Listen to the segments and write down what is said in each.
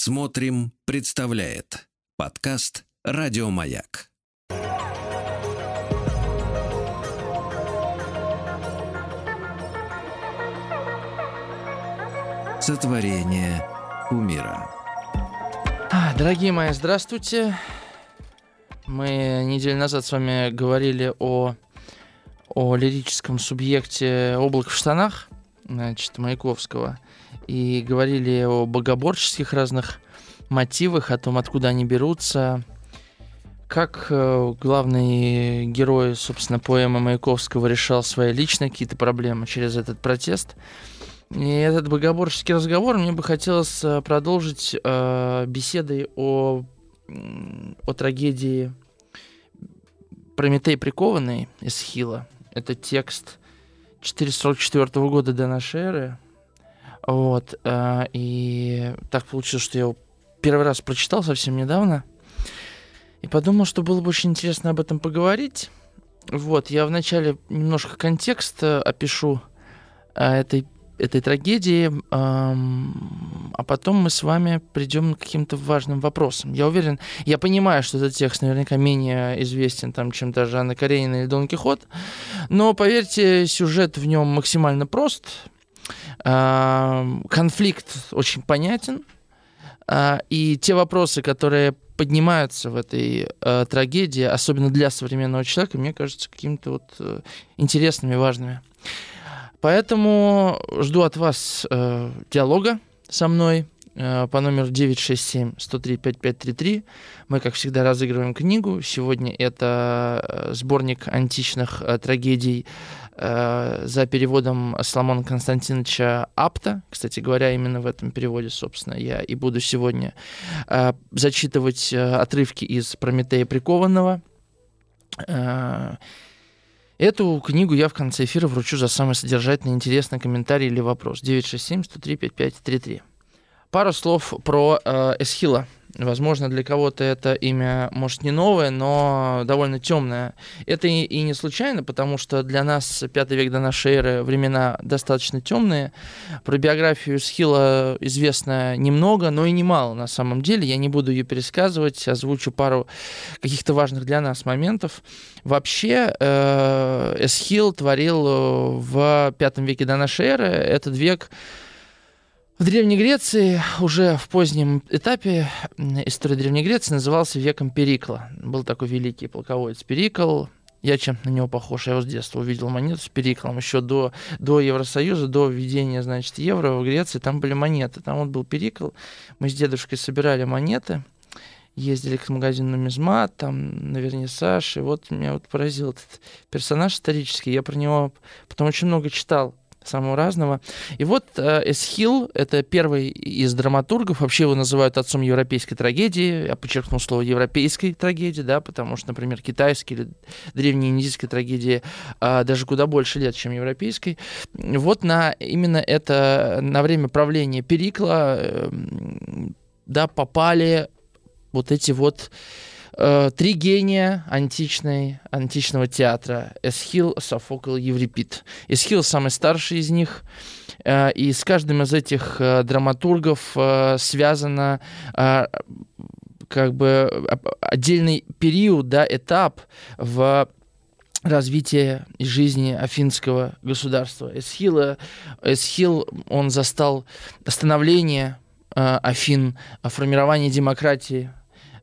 Смотрим, представляет подкаст Радиомаяк. Сотворение умира. А, Дорогие мои, здравствуйте. Мы неделю назад с вами говорили о, о лирическом субъекте «Облак в штанах», значит, Маяковского, и говорили о богоборческих разных мотивах, о том, откуда они берутся, как э, главный герой, собственно, поэмы Маяковского решал свои личные какие-то проблемы через этот протест – и этот богоборческий разговор мне бы хотелось э, продолжить э, беседой о, о трагедии Прометей прикованный из Хила. Это текст 444 года до нашей эры. Вот. Э, и так получилось, что я его первый раз прочитал совсем недавно. И подумал, что было бы очень интересно об этом поговорить. Вот, я вначале немножко контекст э, опишу э, этой этой трагедии, а потом мы с вами придем к каким-то важным вопросам. Я уверен, я понимаю, что этот текст наверняка менее известен, там, чем даже Анна Каренина или Дон Кихот, но, поверьте, сюжет в нем максимально прост, конфликт очень понятен, а, и те вопросы, которые поднимаются в этой э, трагедии, особенно для современного человека, мне кажется, какими-то вот э, интересными, важными. Поэтому жду от вас э, диалога со мной э, по номеру 967-103-5533. Мы, как всегда, разыгрываем книгу. Сегодня это э, сборник античных э, трагедий э, за переводом Соломона Константиновича Апта. Кстати говоря, именно в этом переводе, собственно, я и буду сегодня э, зачитывать отрывки из «Прометея прикованного». Эту книгу я в конце эфира вручу за самый содержательный, интересный комментарий или вопрос. 967-103-5533. Пару слов про э, Эсхила. Возможно, для кого-то это имя, может, не новое, но довольно темное. Это и, и не случайно, потому что для нас пятый век до нашей эры времена достаточно темные. Про биографию Схила известно немного, но и немало на самом деле. Я не буду ее пересказывать, озвучу пару каких-то важных для нас моментов. Вообще, э, Эсхил творил в пятом веке до нашей эры. Этот век в Древней Греции уже в позднем этапе истории Древней Греции назывался веком Перикла. Был такой великий полководец Перикл. Я чем-то на него похож. Я его с детства увидел монету с Периклом. Еще до, до Евросоюза, до введения, значит, евро в Греции, там были монеты. Там вот был Перикл. Мы с дедушкой собирали монеты ездили к магазину Нумизмат, там, на вернисаж, и вот меня вот поразил этот персонаж исторический, я про него потом очень много читал самого разного. И вот э, Эсхил — это первый из драматургов, вообще его называют отцом европейской трагедии, я подчеркнул слово европейской трагедии, да, потому что, например, китайские или древние индийские трагедии э, даже куда больше лет, чем европейской. Вот на именно это, на время правления Перикла, э, да, попали вот эти вот три гения античной, античного театра. Эсхил, Софокл, Еврипид. Эсхил самый старший из них. Э, и с каждым из этих э, драматургов э, связано э, как бы отдельный период, да, этап в развития жизни афинского государства. Эсхил, Эсхил он застал становление э, Афин, формирование демократии Э,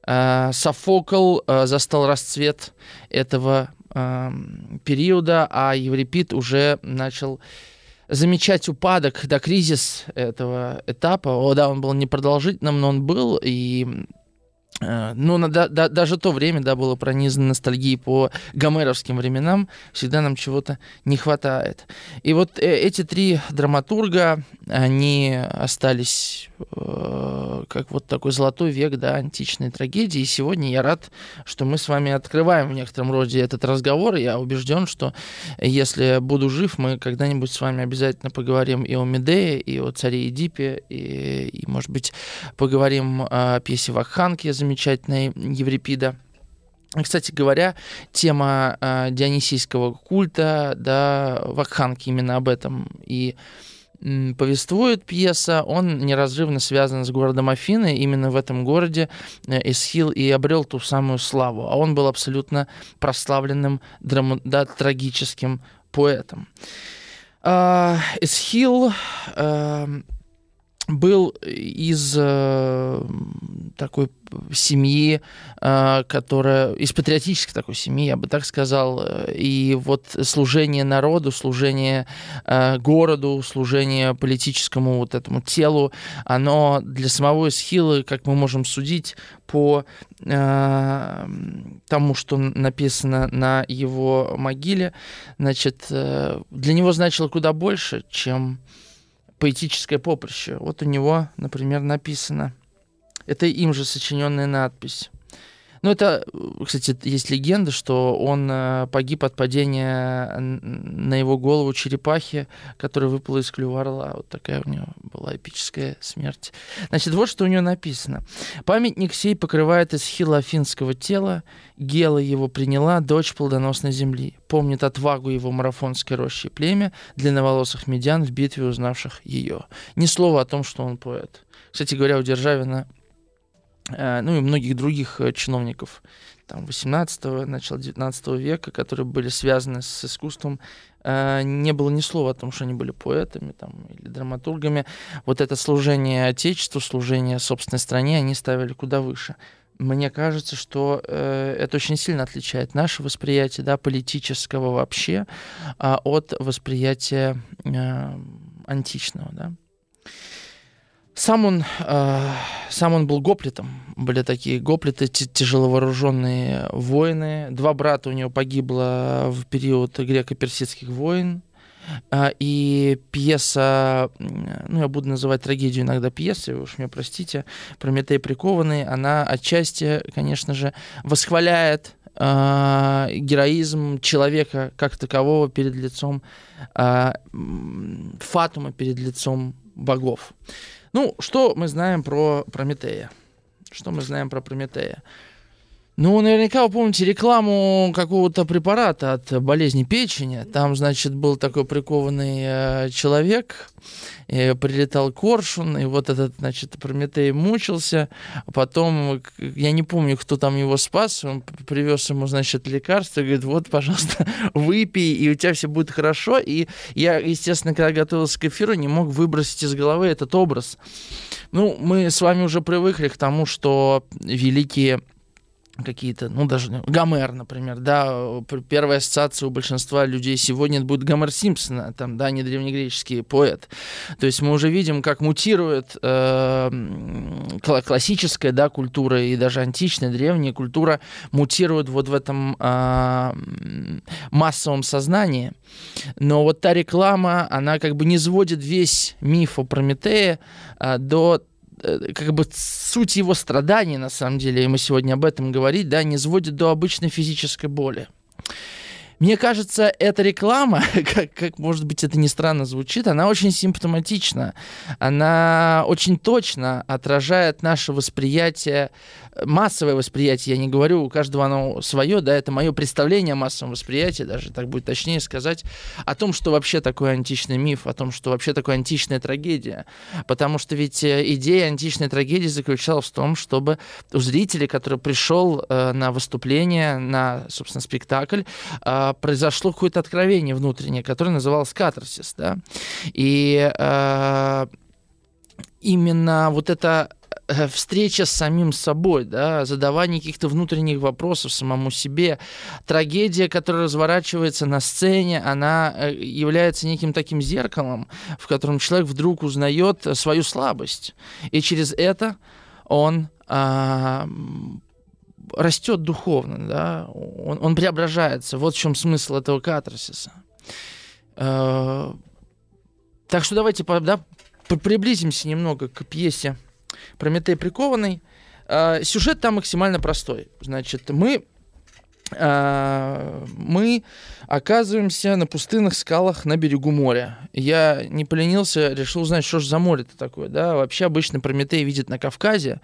Софокл э, застал расцвет этого э, периода, а Еврипид уже начал замечать упадок, да, кризис этого этапа. О, да, он был непродолжительным, но он был, и Э, ну, да, да, даже то время, да, было пронизано ностальгией по гомеровским временам, всегда нам чего-то не хватает. И вот э, эти три драматурга, они остались э, как вот такой золотой век, да, античной трагедии, и сегодня я рад, что мы с вами открываем в некотором роде этот разговор, я убежден, что если буду жив, мы когда-нибудь с вами обязательно поговорим и о Медее, и о царе Эдипе, и, и может быть, поговорим о пьесе Вакханки, замечательной Еврипида. Кстати говоря, тема э, дионисийского культа, да, Вакханки именно об этом. И повествует пьеса, он неразрывно связан с городом Афины. Именно в этом городе э, Эсхил и обрел ту самую славу. А он был абсолютно прославленным драма- да, трагическим поэтом. А, Эсхил эм, был из э, такой семьи, э, которая из патриотической такой семьи, я бы так сказал, и вот служение народу, служение э, городу, служение политическому вот этому телу, оно для самого Исхила, как мы можем судить по э, тому, что написано на его могиле, значит, э, для него значило куда больше, чем поэтическое поприще. Вот у него, например, написано. Это им же сочиненная надпись. Ну, это, кстати, есть легенда, что он э, погиб от падения на его голову черепахи, которая выпала из клюва орла. Вот такая у него была эпическая смерть. Значит, вот что у него написано. Памятник сей покрывает исхила афинского тела, Гела его приняла, дочь плодоносной земли. Помнит отвагу его марафонской рощи племя, длинноволосых медян в битве узнавших ее. Ни слова о том, что он поэт. Кстати говоря, у Державина Э, ну и многих других э, чиновников там, 18-го, начала 19 века, которые были связаны с искусством, э, не было ни слова о том, что они были поэтами там, или драматургами. Вот это служение Отечеству, служение собственной стране они ставили куда выше. Мне кажется, что э, это очень сильно отличает наше восприятие да, политического вообще э, от восприятия э, античного. Да. Сам он, э, сам он был гоплитом. Были такие гоплиты, тяжеловооруженные воины. Два брата у него погибло в период греко-персидских войн. Э, и пьеса, ну, я буду называть трагедию иногда пьесой, уж меня простите, «Прометей прикованный», она отчасти, конечно же, восхваляет э, героизм человека как такового перед лицом э, Фатума, перед лицом богов. Ну, что мы знаем про Прометея? Что мы знаем про Прометея? Ну, наверняка вы помните рекламу какого-то препарата от болезни печени. Там, значит, был такой прикованный э, человек, и прилетал коршун, и вот этот, значит, Прометей мучился. Потом, я не помню, кто там его спас, он привез ему, значит, лекарство, и говорит, вот, пожалуйста, выпей, и у тебя все будет хорошо. И я, естественно, когда готовился к эфиру, не мог выбросить из головы этот образ. Ну, мы с вами уже привыкли к тому, что великие какие-то, ну даже Гомер, например, да, первая ассоциация у большинства людей сегодня будет Гомер Симпсона, там, да, не древнегреческий поэт. То есть мы уже видим, как мутирует э, классическая, да, культура и даже античная, древняя культура мутирует вот в этом э, массовом сознании. Но вот та реклама, она как бы не сводит весь миф о Прометее э, до как бы суть его страданий, на самом деле, и мы сегодня об этом говорить, да, не сводит до обычной физической боли. Мне кажется, эта реклама, как, как может быть это не странно звучит, она очень симптоматична. Она очень точно отражает наше восприятие, массовое восприятие. Я не говорю, у каждого оно свое, да, это мое представление о массовом восприятии, даже так будет точнее сказать, о том, что вообще такое античный миф, о том, что вообще такое античная трагедия. Потому что ведь э, идея античной трагедии заключалась в том, чтобы у зрителей, который пришел э, на выступление, на, собственно, спектакль, э, произошло какое-то откровение внутреннее, которое называлось катарсис, да, и именно вот эта э, встреча с самим собой, да, задавание каких-то внутренних вопросов самому себе, трагедия, которая разворачивается на сцене, она э, является неким таким зеркалом, в котором человек вдруг узнает свою слабость, и через это он а, растет духовно, да, он, он преображается. Вот в чем смысл этого катарсиса. Э, так что давайте да, приблизимся немного к пьесе «Прометей прикованный». Э, сюжет там максимально простой. Значит, мы э, мы оказываемся на пустынных скалах на берегу моря. Я не поленился, решил узнать, что же за море-то такое. Да? Вообще обычно Прометей видит на Кавказе.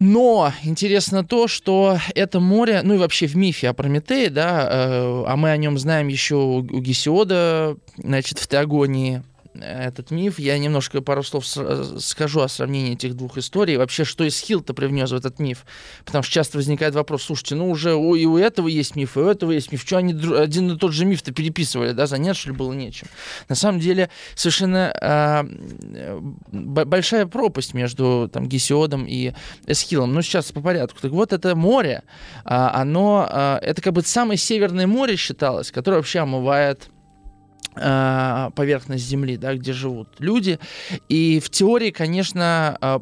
Но интересно то, что это море, ну и вообще в мифе о Прометее, да, э, а мы о нем знаем еще у Гесиода, значит, в Теогонии, этот миф. Я немножко пару слов скажу о сравнении этих двух историй. Вообще, что Исхил-то привнес в этот миф? Потому что часто возникает вопрос, слушайте, ну уже у, и у этого есть миф, и у этого есть миф. Что они один и тот же миф-то переписывали, да, заняться ли было нечем? На самом деле, совершенно э, большая пропасть между там, Гесиодом и Эсхилом. Ну, сейчас по порядку. Так вот, это море, э, оно, э, это как бы самое северное море считалось, которое вообще омывает Э, поверхность Земли, да, где живут люди. И в теории, конечно, э,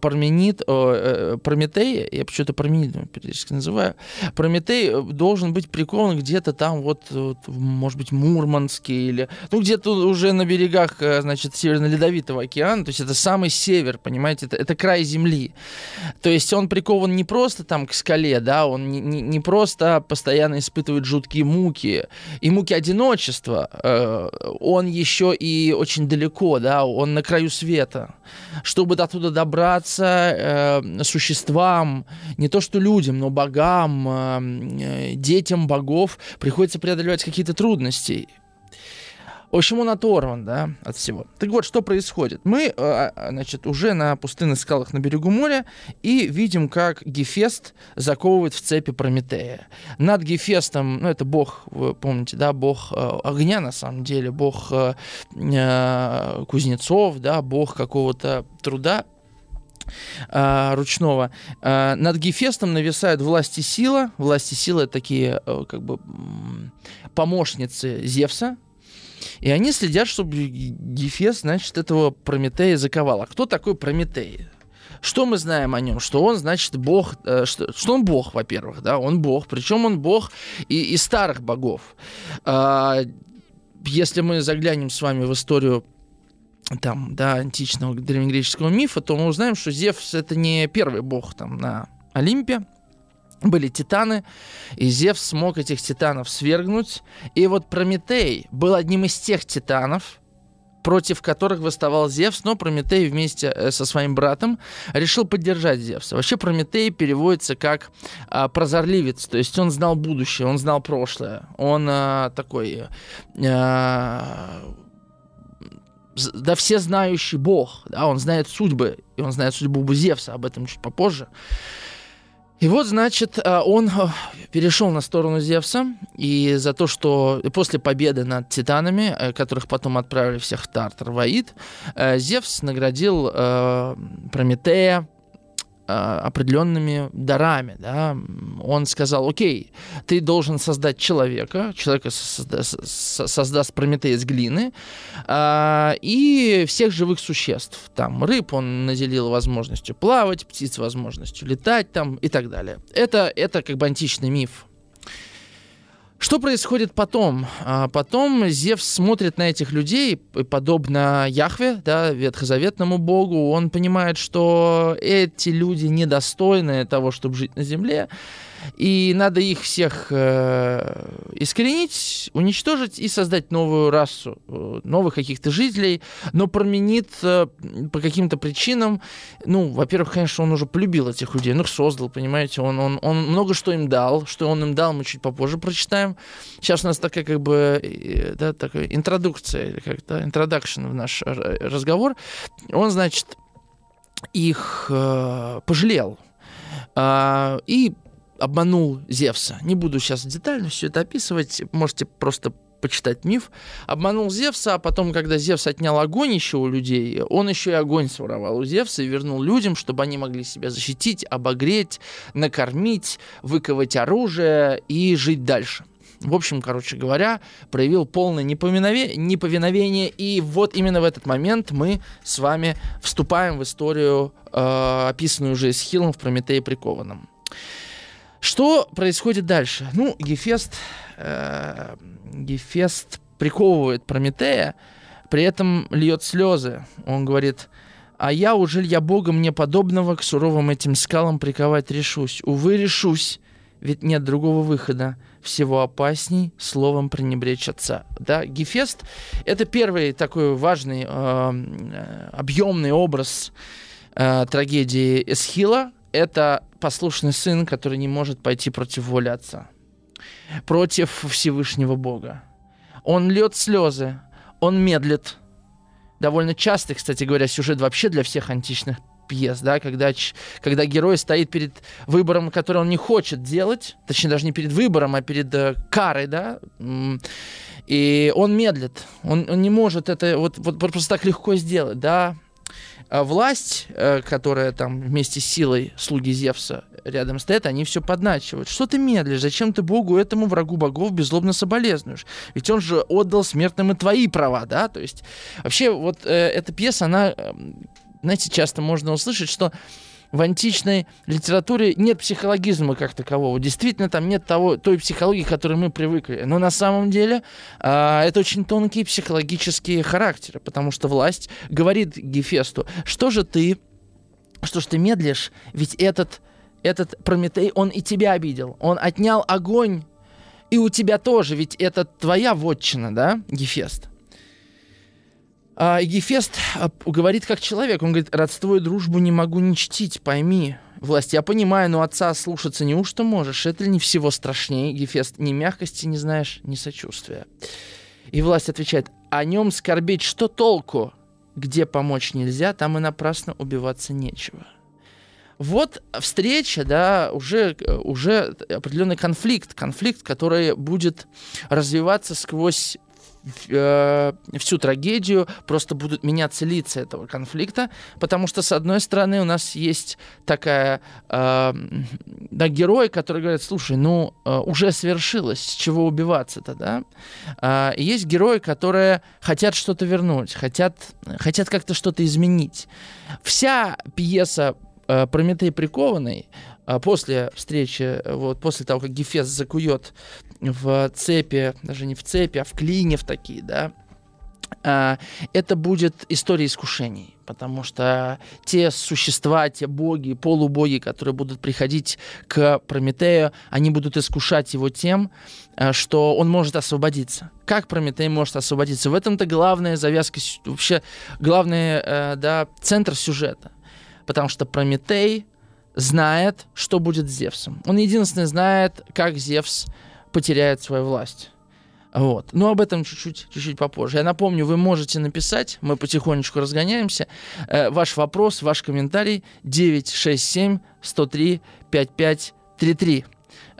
Парменид, о, э, Прометей, я почему-то Парменидом периодически называю, Прометей должен быть прикован где-то там, вот, вот, может быть, Мурманске или, ну, где-то уже на берегах, э, значит, Северно-Ледовитого океана, то есть это самый север, понимаете, это, это край Земли. То есть он прикован не просто там к скале, да, он не, не, не просто постоянно испытывает жуткие муки и муки одиночества, э, он еще и очень далеко, да, он на краю света. Чтобы до туда добраться, э, существам, не то что людям, но богам, э, детям богов приходится преодолевать какие-то трудности. В общем, он оторван, да, от всего. Так вот, что происходит? Мы, э, а, значит, уже на пустынных скалах на берегу моря и видим, как Гефест заковывает в цепи Прометея. Над Гефестом, ну, это бог, вы помните, да, бог э, огня, на самом деле, бог э, кузнецов, да, бог какого-то труда, э, ручного. Э, над Гефестом нависают власти сила. Власти сила это такие э, как бы помощницы Зевса. И они следят, чтобы Гефест, значит, этого Прометея заковал. А кто такой Прометей? Что мы знаем о нем? Что он, значит, бог, э, что, что он бог, во-первых, да, он бог, причем он бог и, и старых богов. Э, если мы заглянем с вами в историю там, да, античного древнегреческого мифа, то мы узнаем, что Зевс это не первый бог там на Олимпе, были титаны, и Зевс смог этих титанов свергнуть. И вот Прометей был одним из тех титанов, против которых восставал Зевс, но Прометей вместе э, со своим братом решил поддержать Зевса. Вообще Прометей переводится как а, прозорливец, то есть он знал будущее, он знал прошлое, он а, такой а, да все знающий бог, да, он знает судьбы, и он знает судьбу Зевса, об этом чуть попозже. И вот, значит, э, он э, перешел на сторону Зевса, и за то, что после победы над титанами, э, которых потом отправили всех в Тартар, в Аид, Зевс наградил Прометея определенными дарами. Да? Он сказал, окей, ты должен создать человека, человека созда- создаст Прометей из глины, э, и всех живых существ. Там рыб он наделил возможностью плавать, птиц возможностью летать там и так далее. Это, это как бы античный миф. Что происходит потом? А потом Зевс смотрит на этих людей, подобно Яхве, да, ветхозаветному богу, он понимает, что эти люди недостойны того, чтобы жить на земле, и надо их всех э, искоренить, уничтожить и создать новую расу, э, новых каких-то жителей, но променит э, по каким-то причинам, ну, во-первых, конечно, он уже полюбил этих людей, ну, создал, понимаете, он, он, он много что им дал, что он им дал, мы чуть попозже прочитаем. Сейчас у нас такая как бы, э, да, такая интродукция, как-то introduction в наш разговор. Он, значит, их э, пожалел, Uh, и обманул Зевса. Не буду сейчас детально все это описывать, можете просто почитать миф. Обманул Зевса, а потом, когда Зевс отнял огонь еще у людей, он еще и огонь своровал у Зевса и вернул людям, чтобы они могли себя защитить, обогреть, накормить, выковать оружие и жить дальше. В общем, короче говоря, проявил полное неповиновение, неповиновение, и вот именно в этот момент мы с вами вступаем в историю, э, описанную уже Эсхилом в Прометее прикованном. Что происходит дальше? Ну, Гефест, э, Гефест приковывает Прометея, при этом льет слезы. Он говорит, а я, уже я Бога мне подобного к суровым этим скалам приковать решусь. Увы, решусь, ведь нет другого выхода. Всего опасней словом пренебречь отца. Да, Гефест — это первый такой важный, э, э объемный образ э, трагедии Эсхила, это послушный сын, который не может пойти против воли отца, против Всевышнего Бога. Он льет слезы, он медлит, довольно частый, кстати говоря, сюжет вообще для всех античных пьес, да, когда, когда герой стоит перед выбором, который он не хочет делать, точнее даже не перед выбором, а перед э, карой, да, и он медлит, он, он не может это вот, вот просто так легко сделать, да, власть, э, которая там вместе с силой слуги Зевса рядом стоят, они все подначивают. Что ты медлишь? Зачем ты Богу, этому врагу богов беззлобно соболезнуешь? Ведь он же отдал смертным и твои права, да? То есть вообще вот э, эта пьеса, она, э, знаете, часто можно услышать, что в античной литературе нет психологизма как такового. Действительно, там нет того, той психологии, к которой мы привыкли. Но на самом деле э, это очень тонкие психологические характеры, потому что власть говорит Гефесту, что же ты, что ж ты медлишь, ведь этот, этот Прометей, он и тебя обидел. Он отнял огонь, и у тебя тоже, ведь это твоя вотчина, да, Гефест? А, и Гефест а, говорит как человек. Он говорит, родство и дружбу не могу не чтить, пойми. Власть, я понимаю, но отца слушаться неужто можешь? Это ли не всего страшнее, Гефест? Ни мягкости не знаешь, ни сочувствия. И власть отвечает, о нем скорбеть что толку? Где помочь нельзя, там и напрасно убиваться нечего. Вот встреча, да, уже, уже определенный конфликт, конфликт, который будет развиваться сквозь э, всю трагедию, просто будут меняться лица этого конфликта, потому что, с одной стороны, у нас есть такая, э, да, герой, который говорит, слушай, ну, э, уже свершилось, с чего убиваться-то, да? Э, и есть герои, которые хотят что-то вернуть, хотят, хотят как-то что-то изменить. Вся пьеса э, Прометей прикованный, а после встречи, вот после того, как Гефест закует в цепи, даже не в цепи, а в клине в такие, да, а, это будет история искушений, потому что те существа, те боги, полубоги, которые будут приходить к Прометею, они будут искушать его тем, а, что он может освободиться. Как Прометей может освободиться? В этом-то главная завязка, вообще главный э, да, центр сюжета. Потому что Прометей знает, что будет с Зевсом. Он единственный знает, как Зевс потеряет свою власть. Вот. Но об этом чуть-чуть, чуть-чуть попозже. Я напомню, вы можете написать, мы потихонечку разгоняемся. Э, ваш вопрос, ваш комментарий 967 103 5533.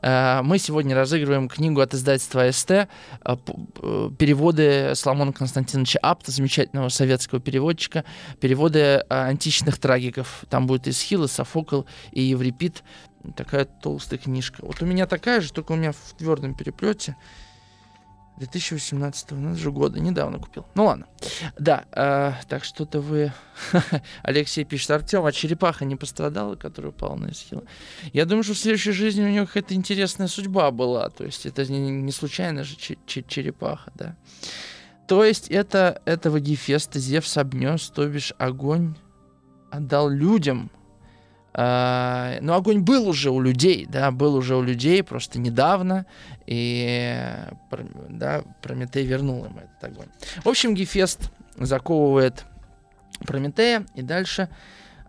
Э, мы сегодня разыгрываем книгу от издательства СТ, э, э, переводы Соломона Константиновича Апта, замечательного советского переводчика, переводы античных трагиков. Там будет и Схил, и Софокл, и Еврипид. Такая толстая книжка. Вот у меня такая же, только у меня в твердом переплете. 2018 ну, же года, недавно купил. Ну ладно. Да, э, так что-то вы... Алексей пишет, Артем, а черепаха не пострадала, которая упала на Эсхила? Я думаю, что в следующей жизни у него какая-то интересная судьба была. То есть это не, не случайно же черепаха, да. То есть это этого Гефеста Зевс обнес, то бишь огонь отдал людям, Uh, но огонь был уже у людей, да, был уже у людей просто недавно, и да, Прометей вернул им этот огонь. В общем, Гефест заковывает Прометея, и дальше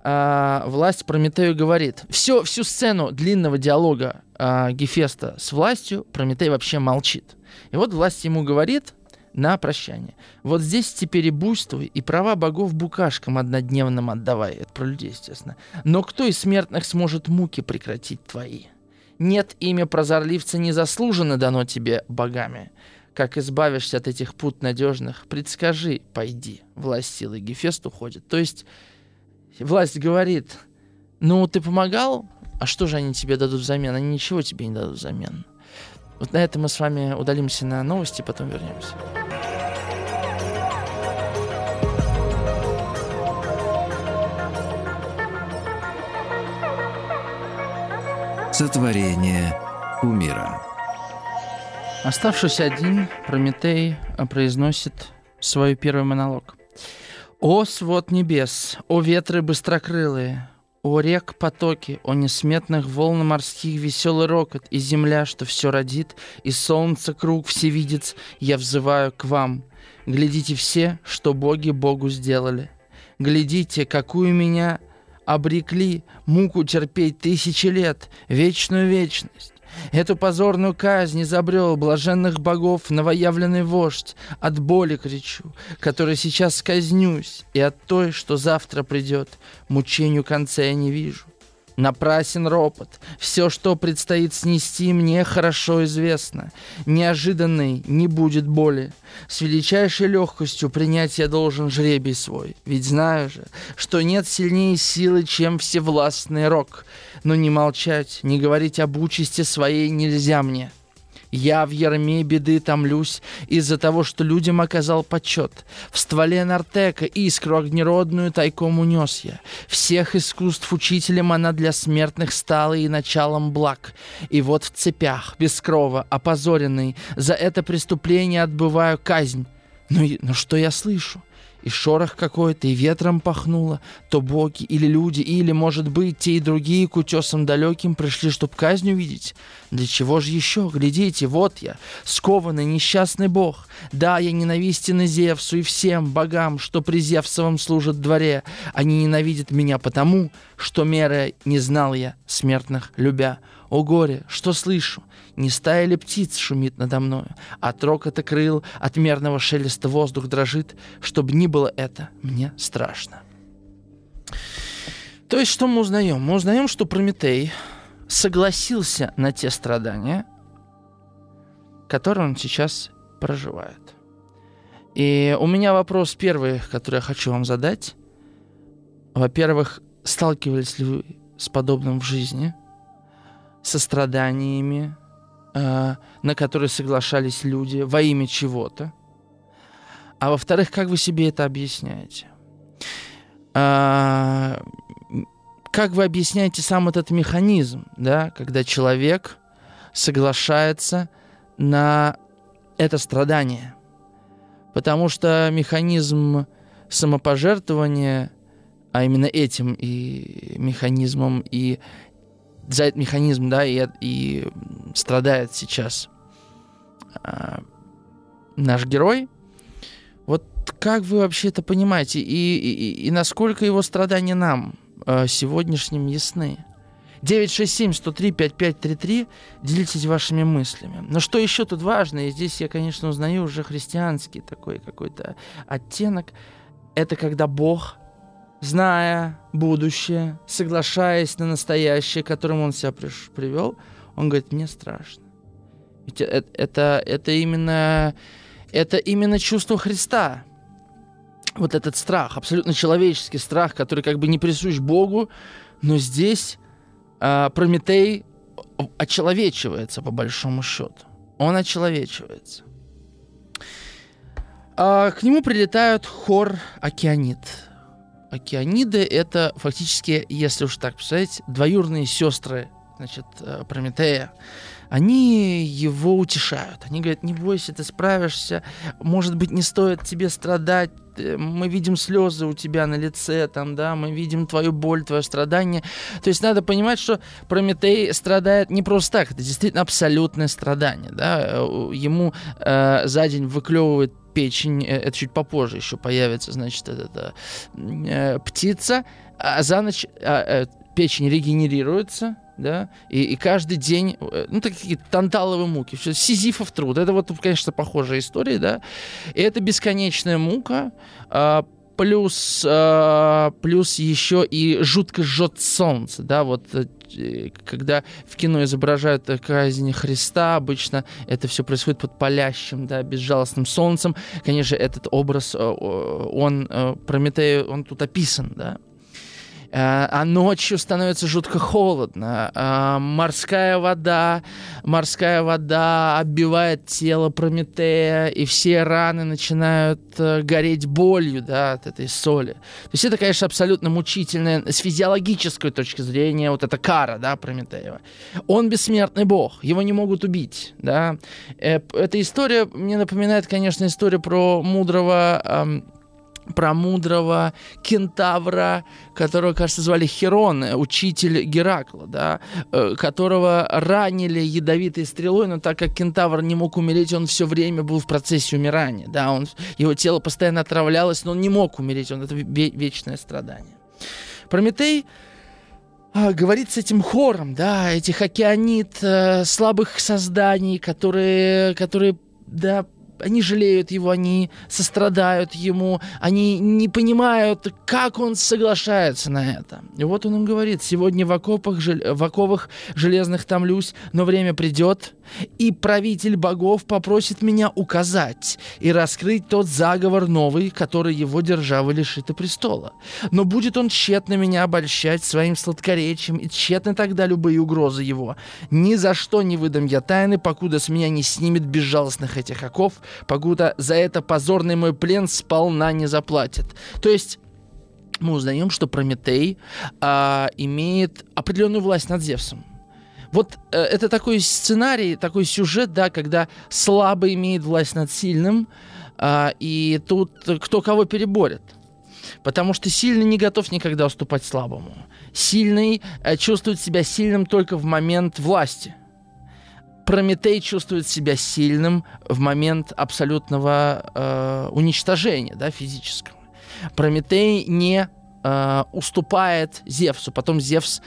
uh, власть Прометею говорит. Все, всю сцену длинного диалога uh, Гефеста с властью Прометей вообще молчит. И вот власть ему говорит, на прощание. Вот здесь теперь и буйствуй, и права богов букашкам однодневным отдавай. Это про людей, естественно. Но кто из смертных сможет муки прекратить твои? Нет, имя прозорливца не заслуженно дано тебе богами. Как избавишься от этих пут надежных, предскажи, пойди. Власть силы Гефест уходит. То есть власть говорит, ну ты помогал, а что же они тебе дадут взамен? Они ничего тебе не дадут взамен. Вот на этом мы с вами удалимся на новости, потом вернемся. Сотворение умира. Оставшись один, Прометей произносит свой первый монолог. «О, свод небес! О, ветры быстрокрылые! О рек потоки, о несметных волн морских веселый рокот, и земля, что все родит, и солнце круг всевидец, я взываю к вам. Глядите все, что боги Богу сделали. Глядите, какую меня обрекли муку терпеть тысячи лет, вечную вечность. Эту позорную казнь изобрел блаженных богов новоявленный вождь. От боли кричу, которой сейчас казнюсь, и от той, что завтра придет, мучению конца я не вижу. Напрасен ропот. Все, что предстоит снести, мне хорошо известно. Неожиданной не будет боли. С величайшей легкостью принять я должен жребий свой. Ведь знаю же, что нет сильнее силы, чем всевластный рок. Но не молчать, не говорить об участи своей нельзя мне. Я в ярме беды томлюсь из-за того, что людям оказал почет. В стволе нартека искру огнеродную тайком унес я. Всех искусств учителем она для смертных стала и началом благ. И вот в цепях, без крова, опозоренный, за это преступление отбываю казнь. Ну, ну что я слышу? И шорох какой-то, и ветром пахнуло, то боги или люди, или, может быть, те и другие к утесам далеким пришли, чтоб казнь увидеть. Для чего же еще? Глядите, вот я, скованный несчастный бог. Да, я ненавистен и Зевсу, и всем богам, что при Зевсовом служат дворе. Они ненавидят меня потому, что меры не знал я, смертных любя. О горе, что слышу? Не стая ли птиц шумит надо мною? От рокота крыл, от мерного шелеста воздух дрожит. Чтобы ни было это, мне страшно. То есть, что мы узнаем? Мы узнаем, что Прометей согласился на те страдания, которые он сейчас проживает. И у меня вопрос первый, который я хочу вам задать. Во-первых, сталкивались ли вы с подобным в жизни? Со страданиями, на которые соглашались люди во имя чего-то. А во-вторых, как вы себе это объясняете? А, как вы объясняете сам этот механизм, да, когда человек соглашается на это страдание? Потому что механизм самопожертвования, а именно этим и механизмом и за этот механизм, да, и, и страдает сейчас а, наш герой. Вот как вы вообще это понимаете? И, и, и насколько его страдания нам а, сегодняшним ясны? 967-103-5533. Делитесь вашими мыслями. Но что еще тут важно, и здесь я, конечно, узнаю уже христианский такой какой-то оттенок, это когда Бог зная будущее, соглашаясь на настоящее, к которому он себя приш- привел, он говорит, мне страшно. Ведь это, это, это, именно, это именно чувство Христа. Вот этот страх, абсолютно человеческий страх, который как бы не присущ Богу, но здесь э, Прометей очеловечивается по большому счету. Он очеловечивается. А, к нему прилетают хор океанит океаниды — это фактически, если уж так представить, двоюродные сестры значит, э, Прометея. Они его утешают. Они говорят, не бойся, ты справишься. Может быть, не стоит тебе страдать. Э, мы видим слезы у тебя на лице, там, да, мы видим твою боль, твое страдание. То есть надо понимать, что Прометей страдает не просто так, это действительно абсолютное страдание, да. Э, ему э, за день выклевывает печень, э, это чуть попозже еще появится, значит, эта э, птица, а за ночь э, печень регенерируется, да, и, и каждый день, э, ну, такие танталовые муки, все, сизифов труд, это вот, конечно, похожая история, да, и это бесконечная мука, э, плюс, э, плюс еще и жутко жжет солнце, да, вот э, когда в кино изображают казнь Христа, обычно это все происходит под палящим, да, безжалостным солнцем. Конечно, этот образ, э, он, э, Прометею, он тут описан, да. Э, а ночью становится жутко холодно. А морская вода, морская вода оббивает тело Прометея, и все раны начинают э, гореть болью да, от этой соли. То есть это, конечно, абсолютно мучительное с физиологической точки зрения, вот эта кара, да, Прометеева. Он бессмертный бог, его не могут убить, да. Эта история мне напоминает, конечно, историю про мудрого про мудрого кентавра, которого, кажется, звали Херон, учитель Геракла, да, э, которого ранили ядовитой стрелой, но так как кентавр не мог умереть, он все время был в процессе умирания, да, он, его тело постоянно отравлялось, но он не мог умереть, он это вечное страдание. Прометей а, говорит с этим хором, да, этих океанит э, слабых созданий, которые, которые, да, они жалеют его, они сострадают ему, они не понимают, как он соглашается на это. И вот он им говорит, сегодня в, окопах, в оковах железных томлюсь, но время придет, и правитель богов попросит меня указать и раскрыть тот заговор новый, который его державы лишит престола. Но будет он тщетно меня обольщать своим сладкоречием, и тщетно тогда любые угрозы его. Ни за что не выдам я тайны, покуда с меня не снимет безжалостных этих оков, покуда за это позорный мой плен сполна не заплатит. То есть мы узнаем, что Прометей а, имеет определенную власть над Зевсом. Вот э, это такой сценарий, такой сюжет, да, когда слабый имеет власть над сильным, э, и тут кто кого переборет. Потому что сильный не готов никогда уступать слабому. Сильный э, чувствует себя сильным только в момент власти. Прометей чувствует себя сильным в момент абсолютного э, уничтожения, да, физического. Прометей не э, уступает Зевсу. Потом Зевс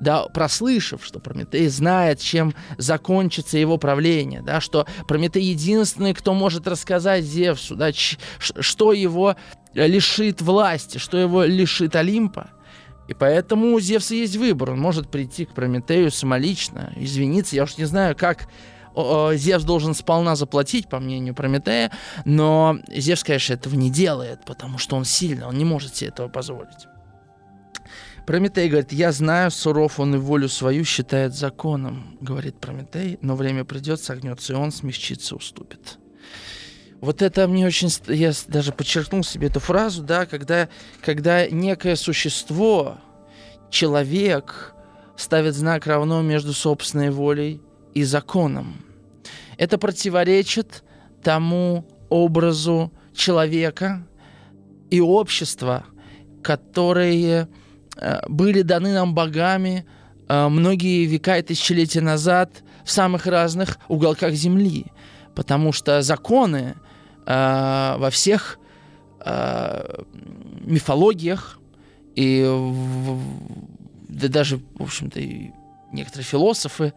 да, прослышав, что Прометей знает, чем закончится его правление, да, что Прометей единственный, кто может рассказать Зевсу, да, что его лишит власти, что его лишит Олимпа. И поэтому у Зевса есть выбор. Он может прийти к Прометею самолично, извиниться. Я уж не знаю, как Зевс должен сполна заплатить, по мнению Прометея, но Зевс, конечно, этого не делает, потому что он сильный, он не может себе этого позволить. Прометей говорит, я знаю, суров он и волю свою считает законом, говорит Прометей, но время придет, согнется, и он смягчится, уступит. Вот это мне очень... Я даже подчеркнул себе эту фразу, да, когда, когда некое существо, человек, ставит знак равно между собственной волей и законом. Это противоречит тому образу человека и общества, которые были даны нам богами э, многие века и тысячелетия назад в самых разных уголках Земли. Потому что законы э, во всех мифологиях и да даже, в общем-то, и некоторые философы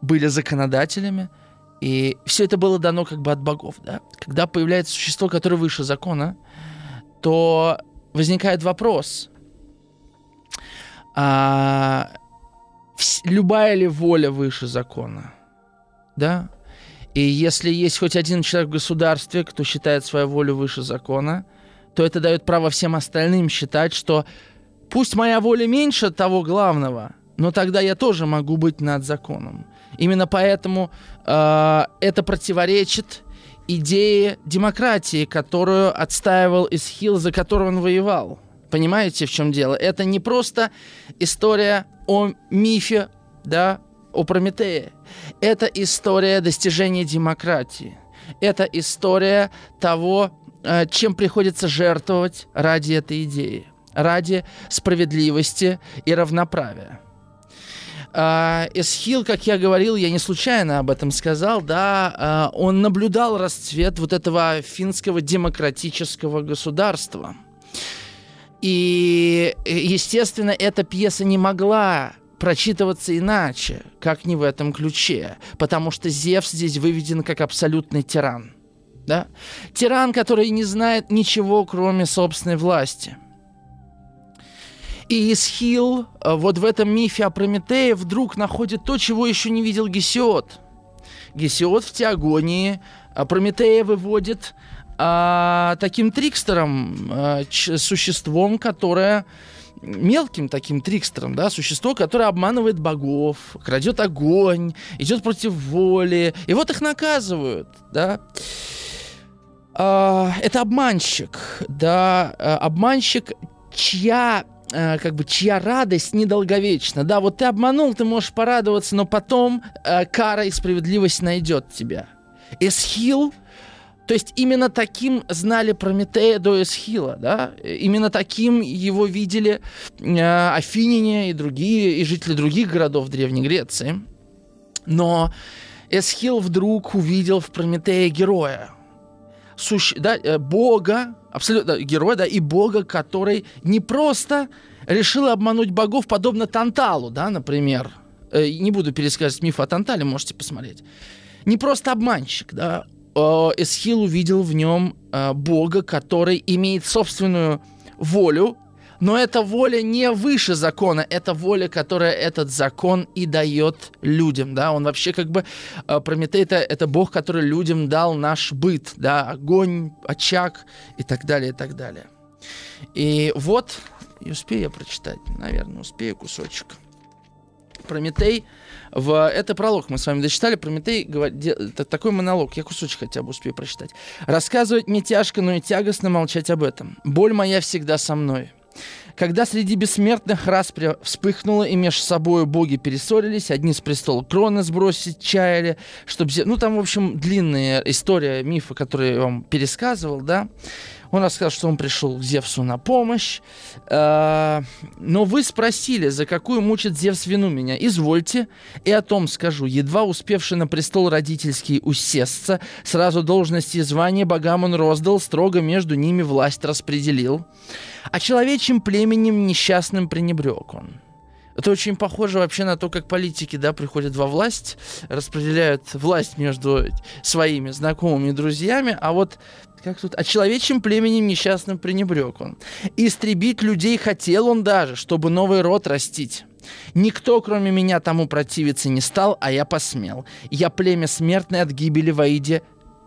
были законодателями, и все это было дано как бы от богов. Да? Когда появляется существо, которое выше закона, то возникает вопрос, а, любая ли воля выше закона? Да? И если есть хоть один человек в государстве, кто считает свою волю выше закона, то это дает право всем остальным считать, что пусть моя воля меньше того главного, но тогда я тоже могу быть над законом. Именно поэтому э, это противоречит идее демократии, которую отстаивал Исхил, за которую он воевал. Понимаете, в чем дело? Это не просто история о мифе, да, о Прометее. Это история достижения демократии. Это история того, э, чем приходится жертвовать ради этой идеи, ради справедливости и равноправия. Uh, Эсхил, как я говорил, я не случайно об этом сказал, да, uh, он наблюдал расцвет вот этого финского демократического государства – и, естественно, эта пьеса не могла прочитываться иначе, как не в этом ключе, потому что Зевс здесь выведен как абсолютный тиран. Да? Тиран, который не знает ничего, кроме собственной власти. И Исхил э, вот в этом мифе о Прометее вдруг находит то, чего еще не видел Гесиод. Гесиод в Теогонии э, Прометея выводит а, таким трикстером, а, существом, которое мелким таким трикстером, да, существо, которое обманывает богов, крадет огонь, идет против воли, и вот их наказывают, да. А, это обманщик, да, а, обманщик, чья а, как бы чья радость недолговечна. Да, вот ты обманул, ты можешь порадоваться, но потом э, кара и справедливость найдет тебя. Эсхил то есть именно таким знали Прометея до Эсхила, да? Именно таким его видели э, афиняне и другие, и жители других городов Древней Греции. Но Эсхил вдруг увидел в Прометея героя, суще, да, э, бога, абсолютно героя, да, и бога, который не просто решила обмануть богов, подобно Танталу, да, например. Э, не буду пересказывать миф о Тантале, можете посмотреть. Не просто обманщик, да. Э, Эсхил увидел в нем э, бога, который имеет собственную волю, но эта воля не выше закона, это воля, которая этот закон и дает людям, да, он вообще как бы, э, Прометей это, это бог, который людям дал наш быт, да, огонь, очаг и так далее, и так далее. И вот, и успею я прочитать, наверное, успею кусочек. Прометей, в, это пролог мы с вами дочитали, Прометей говорит, такой монолог, я кусочек хотя бы успею прочитать. «Рассказывать мне тяжко, но и тягостно молчать об этом. Боль моя всегда со мной. Когда среди бессмертных распря вспыхнуло, и между собой боги перессорились, одни с престола кроны сбросить чаяли, чтобы... Ну, там, в общем, длинная история мифа, который я вам пересказывал, да. Он рассказал, что он пришел к Зевсу на помощь. Э, но вы спросили, за какую мучит Зевс вину меня. Извольте, и о том скажу. Едва успевший на престол родительский усесться, сразу должности и звания богам он роздал, строго между ними власть распределил. А человечьим племенем несчастным пренебрег он. Это очень похоже вообще на то, как политики, да, приходят во власть, распределяют власть между своими знакомыми и друзьями, а вот как тут, а человечьим племенем несчастным пренебрег он. Истребить людей хотел он даже, чтобы новый род растить. Никто, кроме меня, тому противиться не стал, а я посмел. Я племя смертное от гибели в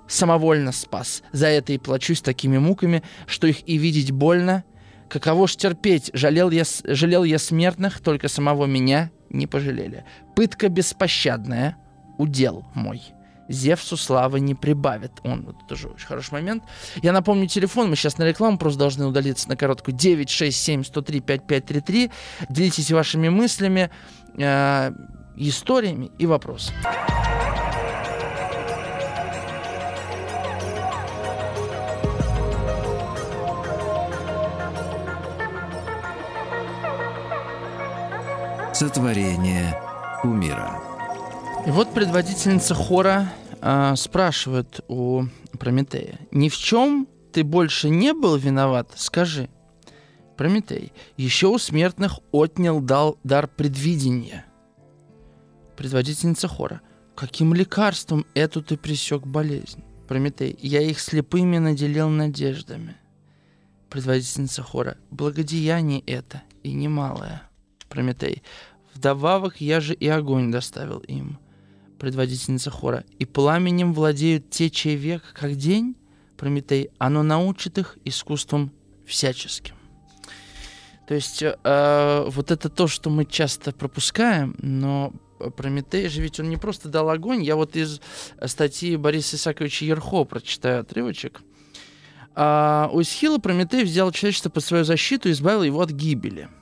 самовольно спас. За это и плачусь такими муками, что их и видеть больно. Каково ж терпеть, жалел я, жалел я смертных, только самого меня не пожалели. Пытка беспощадная, удел мой. Зевсу славы не прибавит. Он, вот тоже очень хороший момент. Я напомню телефон, мы сейчас на рекламу просто должны удалиться на короткую 967 103 5533. Делитесь вашими мыслями, э, историями и вопросами. Сотворение умира. И вот предводительница хора э, спрашивает у Прометея, ни в чем ты больше не был виноват, скажи. Прометей, еще у смертных отнял дал дар предвидения. Предводительница хора, каким лекарством эту ты пресек болезнь? Прометей, я их слепыми наделил надеждами. Предводительница хора, благодеяние это и немалое. Прометей, вдобавок я же и огонь доставил им предводительница хора, «И пламенем владеют те, чей век, как день, Прометей, оно научит их искусством всяческим». То есть э, вот это то, что мы часто пропускаем, но Прометей же ведь он не просто дал огонь. Я вот из статьи Бориса Исаковича Ерхо прочитаю отрывочек. А, у Исхила Прометей взял человечество под свою защиту и избавил его от гибели –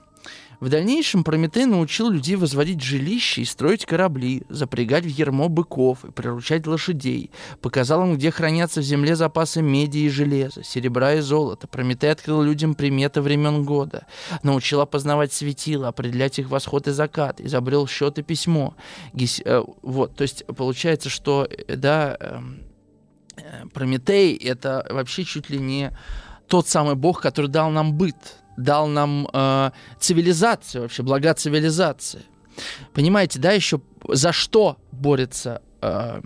в дальнейшем Прометей научил людей возводить жилища и строить корабли, запрягать в ермо быков и приручать лошадей. Показал им, где хранятся в земле запасы меди и железа, серебра и золота. Прометей открыл людям приметы времен года. Научил опознавать светила, определять их восход и закат. Изобрел счет и письмо. Гис, э, вот, то есть получается, что, э, да, эм, э, Прометей — это вообще чуть ли не тот самый бог, который дал нам быт, дал нам э, цивилизацию вообще, блага цивилизации. Понимаете, да, еще за что борется э,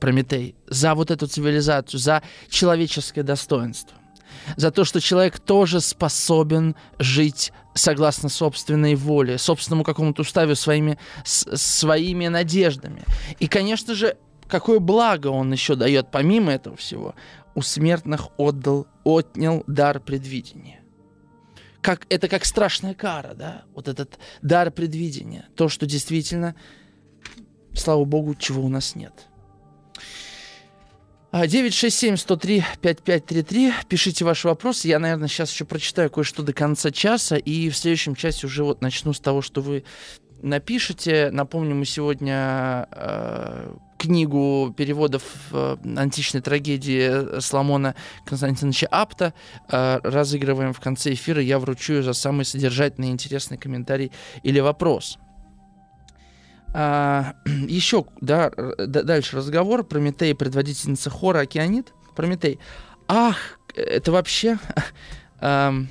Прометей? За вот эту цивилизацию, за человеческое достоинство. За то, что человек тоже способен жить согласно собственной воле, собственному какому-то уставу, своими, с, своими надеждами. И, конечно же, какое благо он еще дает, помимо этого всего, у смертных отдал, отнял дар предвидения как, это как страшная кара, да, вот этот дар предвидения, то, что действительно, слава богу, чего у нас нет. 967-103-5533. А, Пишите ваши вопросы. Я, наверное, сейчас еще прочитаю кое-что до конца часа. И в следующем часе уже вот начну с того, что вы напишите. Напомню, мы сегодня э, книгу переводов э, античной трагедии Соломона Константиновича Апта э, разыгрываем в конце эфира. Я вручу ее за самый содержательный и интересный комментарий или вопрос. А, еще, да, дальше разговор. Прометей, предводительница хора Океанит. Прометей. Ах, это вообще...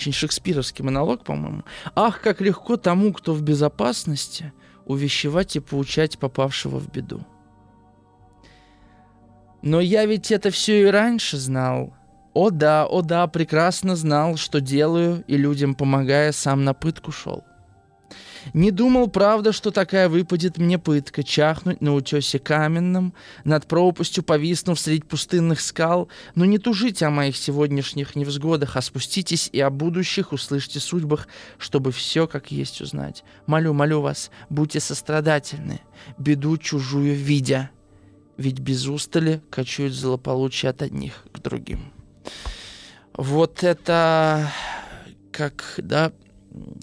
Очень шекспировский монолог, по-моему. «Ах, как легко тому, кто в безопасности, увещевать и поучать попавшего в беду». Но я ведь это все и раньше знал. О да, о да, прекрасно знал, что делаю, и людям помогая, сам на пытку шел. Не думал, правда, что такая выпадет мне пытка, чахнуть на утесе каменном, над пропастью повиснув средь пустынных скал, но не тужите о моих сегодняшних невзгодах, а спуститесь и о будущих услышьте судьбах, чтобы все как есть узнать. Молю, молю вас, будьте сострадательны, беду чужую видя, ведь без устали кочуют злополучие от одних к другим. Вот это как, да,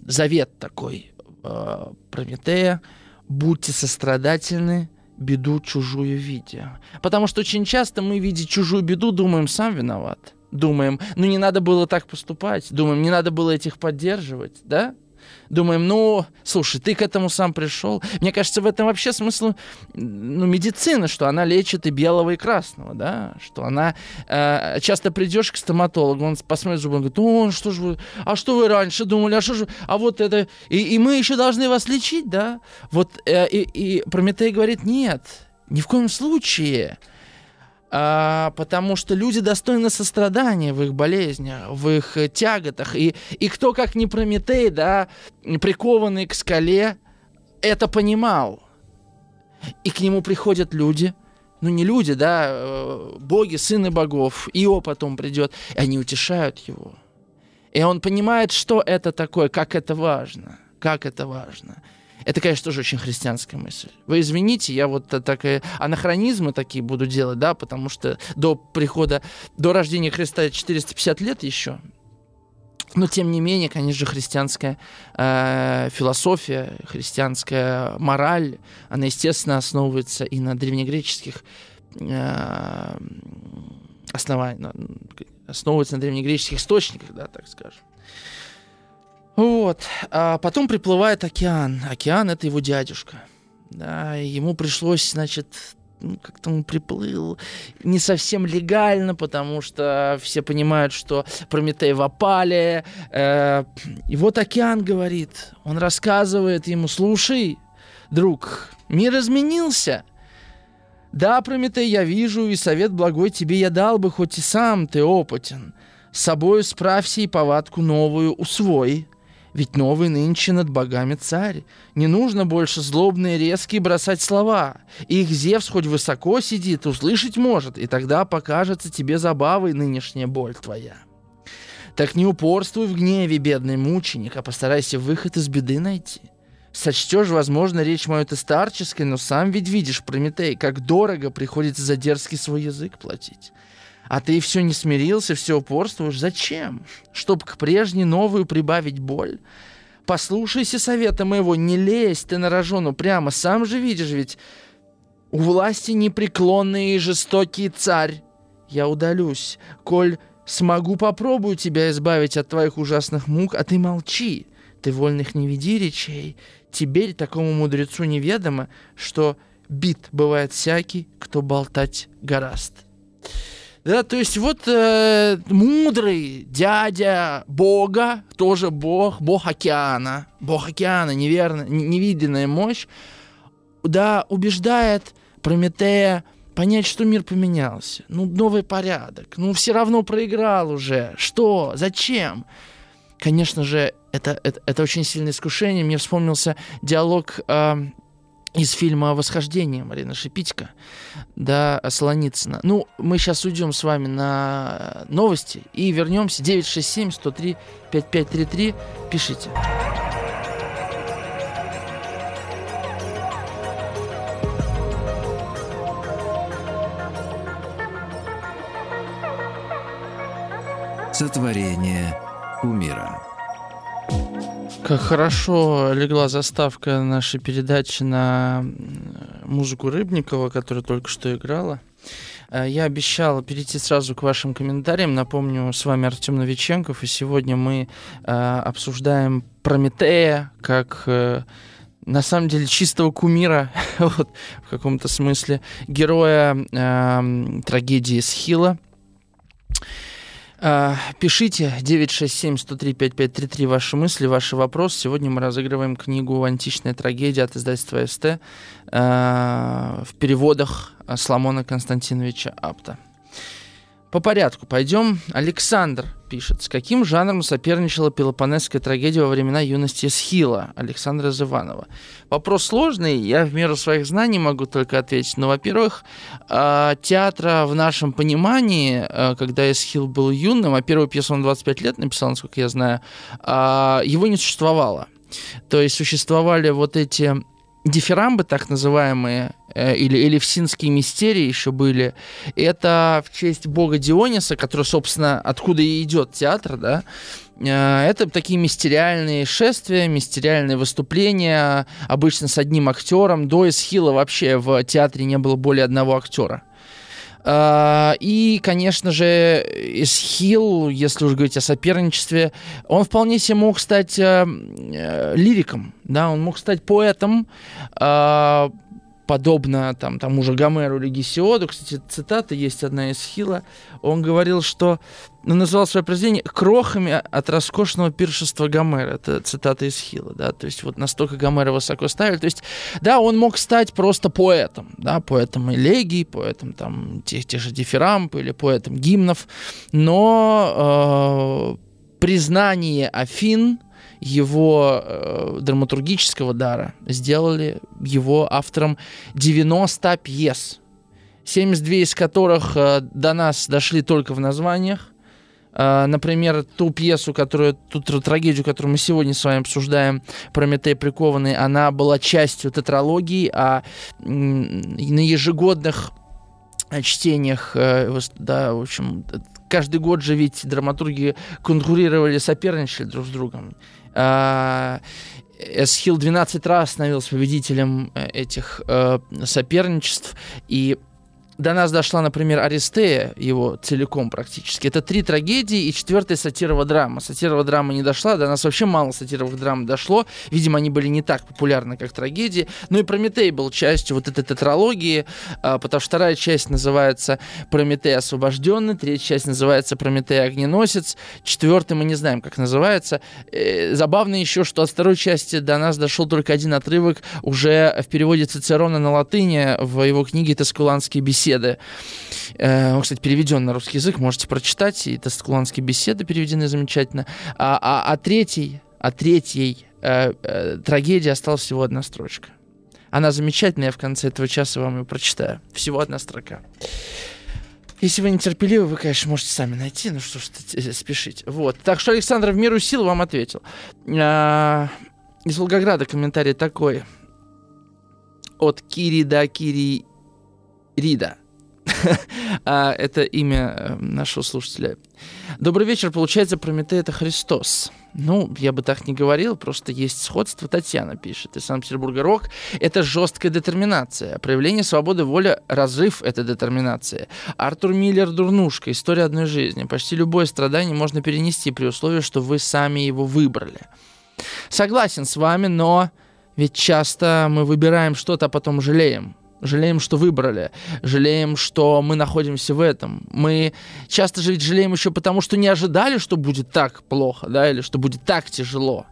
завет такой э, Прометея. Будьте сострадательны, беду чужую видя. Потому что очень часто мы, видя чужую беду, думаем, сам виноват. Думаем, ну не надо было так поступать. Думаем, не надо было этих поддерживать, да? Думаем, ну, слушай, ты к этому сам пришел. Мне кажется, в этом вообще смысл ну, медицины, что она лечит и белого, и красного, да, что она э, часто придешь к стоматологу, он посмотрит зубы, он говорит, о, что же вы, а что вы раньше думали, а что же, а вот это, и, и мы еще должны вас лечить, да, вот, э, и, и Прометей говорит, нет, ни в коем случае, а, потому что люди достойны сострадания в их болезнях, в их э, тяготах. И, и кто, как не Прометей, да, прикованный к скале, это понимал. И к нему приходят люди, ну не люди, да, э, боги, сыны богов, Ио потом придет, и они утешают его. И он понимает, что это такое, как это важно, как это важно. Это, конечно, тоже очень христианская мысль. Вы извините, я вот такие анахронизмы такие буду делать, да, потому что до прихода, до рождения Христа 450 лет еще. Но тем не менее, конечно же, христианская э, философия, христианская мораль, она, естественно, основывается и на древнегреческих э, основаниях, основывается на древнегреческих источниках, да, так скажем. Вот. А потом приплывает океан. Океан — это его дядюшка. Да, ему пришлось, значит, ну, как-то он приплыл не совсем легально, потому что все понимают, что Прометей в опале. Э, и вот океан говорит, он рассказывает ему, слушай, друг, мир изменился. Да, Прометей, я вижу, и совет благой тебе я дал бы, хоть и сам ты опытен. С собою справься и повадку новую усвой. Ведь новый нынче над богами царь. Не нужно больше злобные резкие бросать слова. Их Зевс хоть высоко сидит, услышать может, и тогда покажется тебе забавой нынешняя боль твоя. Так не упорствуй в гневе, бедный мученик, а постарайся выход из беды найти. Сочтешь, возможно, речь мою ты старческой, но сам ведь видишь, Прометей, как дорого приходится за дерзкий свой язык платить. А ты все не смирился, все упорствуешь. Зачем? Чтоб к прежней новую прибавить боль? Послушайся совета моего, не лезь ты на рожону прямо, сам же видишь ведь. У власти непреклонный и жестокий царь. Я удалюсь, коль смогу, попробую тебя избавить от твоих ужасных мук, а ты молчи. Ты вольных не веди речей. Теперь такому мудрецу неведомо, что бит бывает всякий, кто болтать гораст. Да, то есть вот э, мудрый дядя Бога, тоже Бог, Бог океана, Бог океана, неверно, невиденная мощь, да, убеждает Прометея понять, что мир поменялся. Ну, новый порядок. Ну, все равно проиграл уже. Что? Зачем? Конечно же, это, это, это очень сильное искушение. Мне вспомнился диалог э, из фильма «Восхождение» Марина Шипитько, да, Солоницына. Ну, мы сейчас уйдем с вами на новости и вернемся. 967-103-5533. Пишите. Сотворение умира. Как хорошо легла заставка нашей передачи на музыку Рыбникова, которая только что играла. Э, я обещал перейти сразу к вашим комментариям. Напомню, с вами Артем Новиченков, и сегодня мы э, обсуждаем Прометея как э, на самом деле чистого кумира, вот, в каком-то смысле, героя э, трагедии Схила. А, пишите 967-103-5533 ваши мысли, ваши вопросы. Сегодня мы разыгрываем книгу «Античная трагедия» от издательства СТ а, в переводах Соломона Константиновича Апта. По порядку пойдем. Александр пишет. С каким жанром соперничала Пелопонесская трагедия во времена юности Схила Александра Зыванова? Вопрос сложный, я в меру своих знаний могу только ответить. Но, во-первых, а, театра в нашем понимании, а, когда Эсхил был юным, а первую пьесу он 25 лет написал, насколько я знаю, а, его не существовало. То есть существовали вот эти дифирамбы, так называемые, э, или элевсинские мистерии еще были, это в честь бога Диониса, который, собственно, откуда и идет театр, да, э, это такие мистериальные шествия, мистериальные выступления, обычно с одним актером. До Эсхила вообще в театре не было более одного актера. А, и, конечно же, Исхил, если уж говорить о соперничестве, он вполне себе мог стать э, э, лириком, да, он мог стать поэтом, э, подобно там, тому же Гомеру или Гесиоду. Кстати, цитата есть одна из Хила. Он говорил, что он ну, называл свое произведение крохами от роскошного пиршества Гомера. Это цитата из Хила, да, то есть вот настолько Гомера высоко ставили. То есть, да, он мог стать просто поэтом, да, поэтом элегий, поэтом там тех, тех же дифирамп или поэтом гимнов, но э, признание Афин его э, драматургического дара сделали его автором 90 пьес, 72 из которых э, до нас дошли только в названиях. Э, например, ту пьесу, которую, ту трагедию, которую мы сегодня с вами обсуждаем, «Прометей прикованный», она была частью тетралогии, а на ежегодных чтениях, э, да, в общем, каждый год же ведь драматурги конкурировали, соперничали друг с другом. А, Эсхил 12 раз становился победителем э, этих э, соперничеств, и до нас дошла, например, Аристея, его целиком практически. Это три трагедии и четвертая сатирова драма. Сатирова драма не дошла, до нас вообще мало сатировых драм дошло. Видимо, они были не так популярны, как трагедии. Ну и Прометей был частью вот этой тетралогии, а, потому что вторая часть называется Прометей освобожденный, третья часть называется Прометей огненосец, четвертый мы не знаем, как называется. Э, забавно еще, что от второй части до нас дошел только один отрывок уже в переводе Цицерона на латыни в его книге «Тоскуланские беседы» беседы. Э, он, кстати, переведен на русский язык, можете прочитать. И Тоскуланские беседы переведены замечательно. А, а, а третий, а третьей э, э, трагедии осталась всего одна строчка. Она замечательная, я в конце этого часа вам ее прочитаю. Всего одна строка. Если вы нетерпеливы, вы, конечно, можете сами найти, ну что ж спешить. Вот. Так что Александр в меру сил вам ответил. А, из Волгограда комментарий такой. От Кири до Кири Рида. а, это имя э, нашего слушателя. Добрый вечер. Получается, Прометей — это Христос. Ну, я бы так не говорил, просто есть сходство. Татьяна пишет из Санкт-Петербурга. Рок — это жесткая детерминация. Проявление свободы воли — разрыв этой детерминации. Артур Миллер «Дурнушка. История одной жизни». Почти любое страдание можно перенести при условии, что вы сами его выбрали. Согласен с вами, но ведь часто мы выбираем что-то, а потом жалеем. Жалеем, что выбрали. Жалеем, что мы находимся в этом. Мы часто же ведь жалеем еще потому, что не ожидали, что будет так плохо, да, или что будет так тяжело.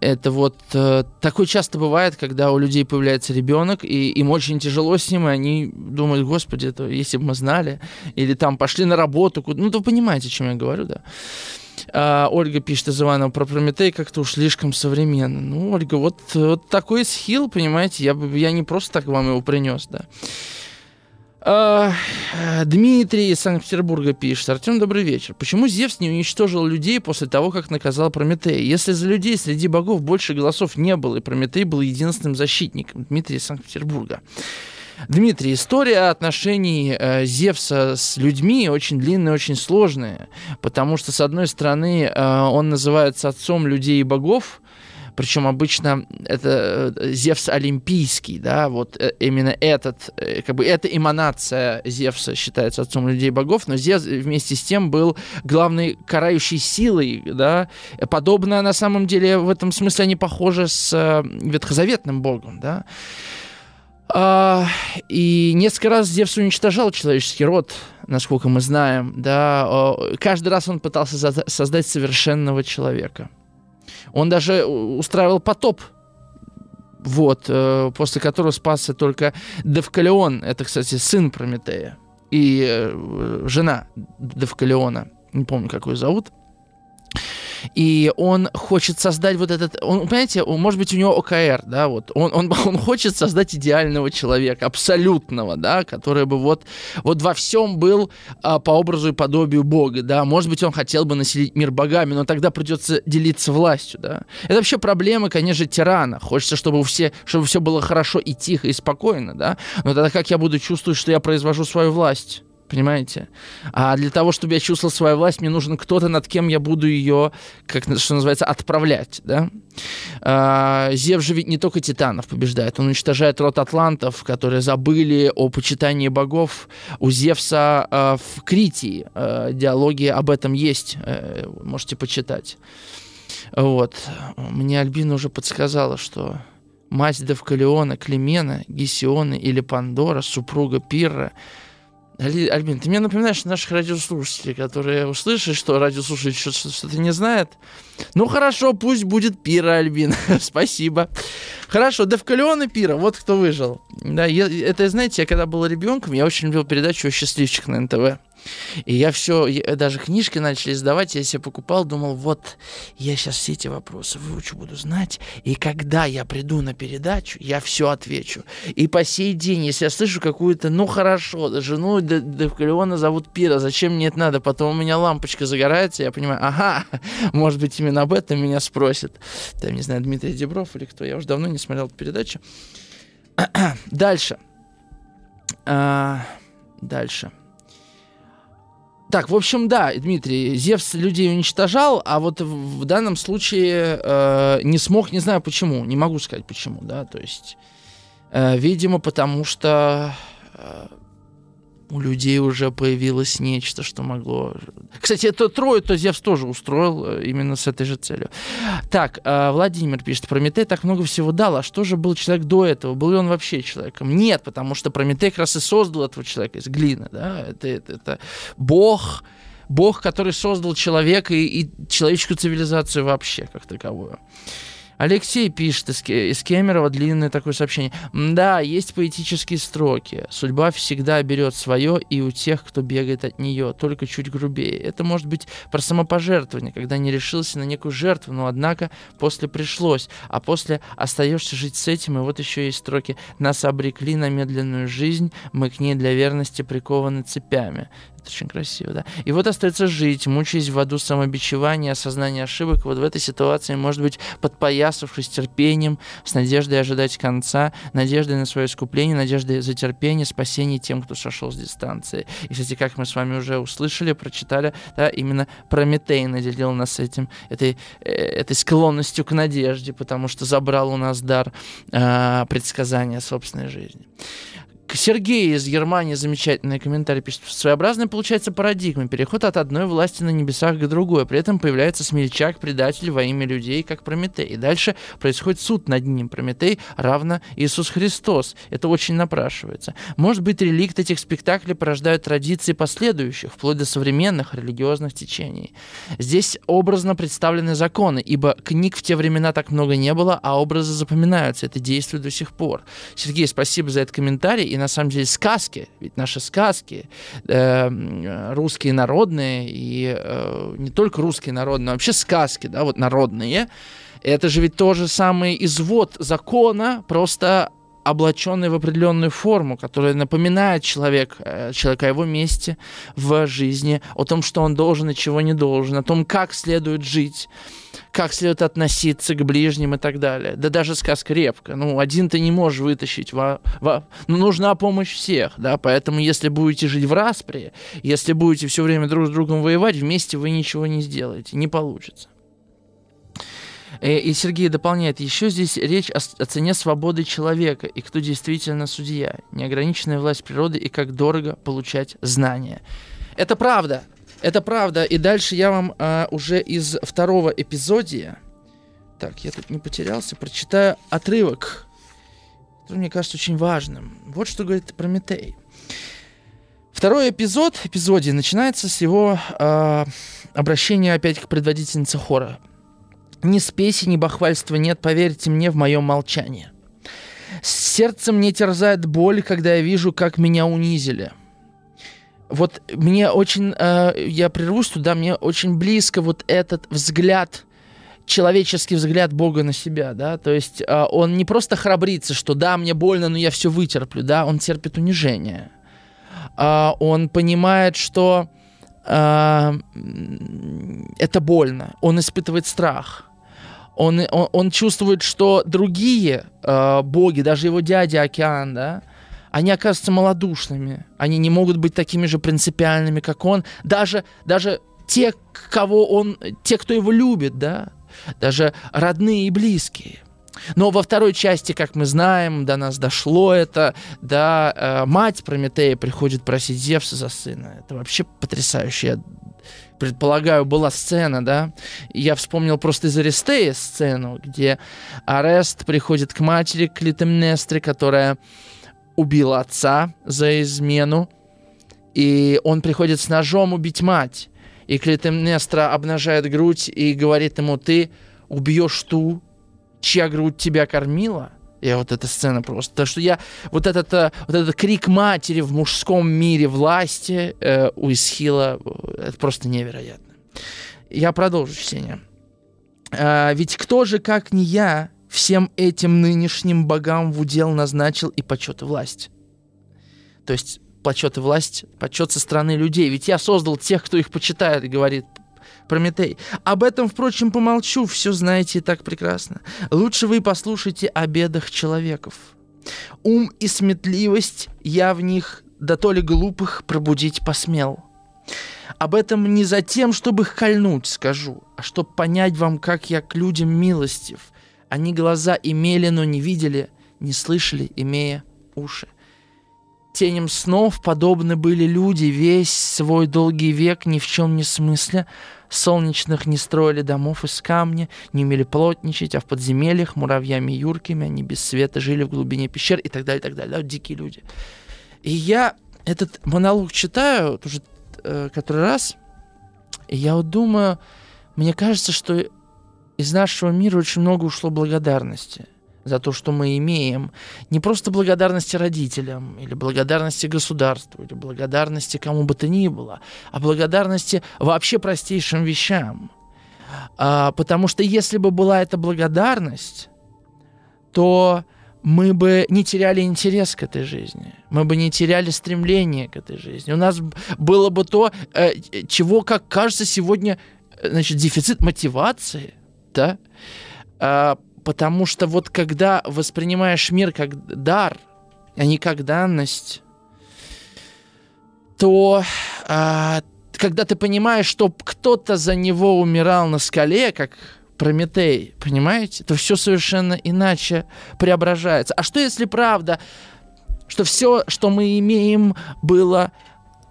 Это вот э, такое часто бывает, когда у людей появляется ребенок, и им очень тяжело с ним, и они думают, господи, это если бы мы знали, или там пошли на работу, ну, вы понимаете, о чем я говорю, да. А, Ольга пишет из Иванова про Прометей как-то уж слишком современно. Ну, Ольга, вот, вот такой схил, понимаете, я, я не просто так вам его принес, да. А, Дмитрий из Санкт-Петербурга пишет. Артем, добрый вечер. Почему Зевс не уничтожил людей после того, как наказал Прометея? Если за людей среди богов больше голосов не было, и Прометей был единственным защитником. Дмитрий из Санкт-Петербурга. Дмитрий, история отношений э, Зевса с людьми очень длинная, очень сложная, потому что, с одной стороны, э, он называется отцом людей и богов, причем обычно это э, Зевс Олимпийский, да, вот э, именно этот, э, как бы эта эманация Зевса считается отцом людей и богов, но Зевс вместе с тем был главной карающей силой, да, подобно на самом деле в этом смысле они похожи с ветхозаветным богом, да, А, и несколько раз Зевс уничтожал человеческий род, насколько мы знаем. Да, каждый раз он пытался создать совершенного человека. Он даже устраивал потоп вот, э, после которого спасся только Девкалион, это, кстати, сын Прометея, и э, жена Девкалиона, не помню, как ее зовут, и он хочет создать вот этот, он, понимаете, он, может быть, у него ОКР, да, вот, он, он, он хочет создать идеального человека, абсолютного, да, который бы вот, вот во всем был а, по образу и подобию Бога, да, может быть, он хотел бы населить мир богами, но тогда придется делиться властью, да. Это вообще проблема, конечно, тирана, хочется, чтобы все, чтобы все было хорошо и тихо, и спокойно, да, но тогда как я буду чувствовать, что я произвожу свою власть? Понимаете? А для того, чтобы я чувствовал свою власть, мне нужен кто-то, над кем я буду ее, как что называется, отправлять. Да? А, Зев же ведь не только титанов побеждает, он уничтожает род атлантов, которые забыли о почитании богов. У Зевса а, в Критии а, диалоги об этом есть, а, можете почитать. Вот. Мне Альбина уже подсказала, что мать Девкалиона, Климена, Гесиона или Пандора, супруга Пирра — Альбин, ты мне напоминаешь наших радиослушателей, которые услышали, что радиослушатель что-то не знает. Ну хорошо, пусть будет Пира, Альбин. Спасибо. Хорошо, Девкалион и Пира, вот кто выжил. Да, я, это, знаете, я когда был ребенком, я очень любил передачу «Счастливчик» на НТВ. И я все, я, даже книжки начали издавать, я себе покупал, думал, вот, я сейчас все эти вопросы выучу, буду знать, и когда я приду на передачу, я все отвечу. И по сей день, если я слышу какую-то, ну хорошо, жену Девкалиона зовут Пира, зачем мне это надо? Потом у меня лампочка загорается, я понимаю, ага, может быть, именно об этом меня спросят. Там, не знаю, Дмитрий Дебров или кто, я уже давно не смотрел эту передачу. Дальше. А, дальше. Так, в общем, да, Дмитрий, Зевс людей уничтожал, а вот в, данном случае э, не смог, не знаю почему, не могу сказать почему, да, то есть, э, видимо, потому что э, у людей уже появилось нечто, что могло... Кстати, это трое, то Зевс тоже устроил э, именно с этой же целью. Так, э, Владимир пишет, Прометей так много всего дал, а что же был человек до этого? Был ли он вообще человеком? Нет, потому что Прометей как раз и создал этого человека из глины, да, это, это, это бог, бог, который создал человека и, и человеческую цивилизацию вообще, как таковую. Алексей пишет из, из Кемерово длинное такое сообщение. Да, есть поэтические строки. Судьба всегда берет свое и у тех, кто бегает от нее, только чуть грубее. Это может быть про самопожертвование, когда не решился на некую жертву, но однако после пришлось, а после остаешься жить с этим, и вот еще есть строки «Нас обрекли на медленную жизнь, мы к ней для верности прикованы цепями». Это очень красиво, да. И вот остается жить, мучаясь в аду самобичевания, осознания ошибок. Вот в этой ситуации, может быть, подпоясавшись терпением, с надеждой ожидать конца, надеждой на свое искупление, надеждой за терпение, спасение тем, кто сошел с дистанции. И, кстати, как мы с вами уже услышали, прочитали, да, именно Прометей наделил нас этим, этой, э, этой склонностью к надежде, потому что забрал у нас дар э, предсказания собственной жизни. Сергей из Германии замечательный комментарий пишет. Своеобразная получается парадигма. Переход от одной власти на небесах к другой. При этом появляется смельчак, предатель во имя людей, как Прометей. И дальше происходит суд над ним. Прометей равно Иисус Христос. Это очень напрашивается. Может быть, реликт этих спектаклей порождают традиции последующих, вплоть до современных религиозных течений. Здесь образно представлены законы, ибо книг в те времена так много не было, а образы запоминаются. Это действует до сих пор. Сергей, спасибо за этот комментарий и на самом деле сказки, ведь наши сказки э, русские народные и э, не только русские народные, но вообще сказки, да, вот народные, это же ведь тоже самый извод закона, просто облаченный в определенную форму, которая напоминает человек, э, человека о его месте в жизни, о том, что он должен и чего не должен, о том, как следует жить как следует относиться к ближним и так далее. Да даже сказка репка. Ну, один ты не можешь вытащить. Во, во, ну, нужна помощь всех, да, поэтому если будете жить в распре, если будете все время друг с другом воевать, вместе вы ничего не сделаете, не получится. Э, и Сергей дополняет, еще здесь речь о, о цене свободы человека и кто действительно судья, неограниченная власть природы и как дорого получать знания. Это правда. Это правда. И дальше я вам а, уже из второго эпизодия, так, я тут не потерялся, прочитаю отрывок. который мне кажется очень важным. Вот что говорит Прометей. Второй эпизод, эпизоде начинается с его э, обращения опять к предводительнице хора. «Ни спеси, ни бахвальства нет, поверьте мне, в моем молчании. Сердце мне терзает боль, когда я вижу, как меня унизили. Вот мне очень, э, я прервусь туда, мне очень близко вот этот взгляд человеческий взгляд Бога на себя, да, то есть э, он не просто храбрится, что да, мне больно, но я все вытерплю, да, он терпит унижение. Э, он понимает, что это больно, он испытывает страх. Он, он, он чувствует, что другие э, боги, даже его дядя Океан, да, они оказываются малодушными, они не могут быть такими же принципиальными, как он, даже, даже те, кого он, те, кто его любит, да, даже родные и близкие. Но во второй части, как мы знаем, до нас дошло это, да, э, мать Прометея приходит просить Зевса за сына. Это вообще потрясающе. Я предполагаю, была сцена, да. Я вспомнил просто из Аристея сцену, где Арест приходит к матери Клитемнестре, которая убила отца за измену, и он приходит с ножом убить мать. И Клитемнестра обнажает грудь и говорит ему, ты убьешь ту, чья грудь тебя кормила. И вот эта сцена просто. Так что я... Вот этот, э, вот этот крик матери в мужском мире власти э, у Исхила, э, это просто невероятно. Я продолжу чтение. А, ведь кто же, как не я, всем этим нынешним богам в удел назначил и почет и власть? То есть почет и власть, почет со стороны людей. Ведь я создал тех, кто их почитает, говорит Прометей. Об этом, впрочем, помолчу, все знаете и так прекрасно. Лучше вы послушайте о бедах человеков. Ум и сметливость я в них, да то ли глупых, пробудить посмел. Об этом не за тем, чтобы их кольнуть, скажу, а чтобы понять вам, как я к людям милостив. Они глаза имели, но не видели, не слышали, имея уши. Теням снов подобны были люди весь свой долгий век ни в чем не смысля. Солнечных не строили домов из камня, не умели плотничать, а в подземельях муравьями и юрками они без света жили в глубине пещер и так далее, и так далее. Да, вот дикие люди. И я этот монолог читаю уже э, который раз, и я вот думаю, мне кажется, что из нашего мира очень много ушло благодарности – за то, что мы имеем. Не просто благодарности родителям, или благодарности государству, или благодарности кому бы то ни было, а благодарности вообще простейшим вещам. А, потому что если бы была эта благодарность, то мы бы не теряли интерес к этой жизни, мы бы не теряли стремление к этой жизни. У нас было бы то, э, чего, как кажется, сегодня, э, значит, дефицит мотивации, да, а, Потому что вот когда воспринимаешь мир как дар, а не как данность, то а, когда ты понимаешь, что кто-то за него умирал на скале, как Прометей, понимаете, то все совершенно иначе преображается. А что если правда, что все, что мы имеем, было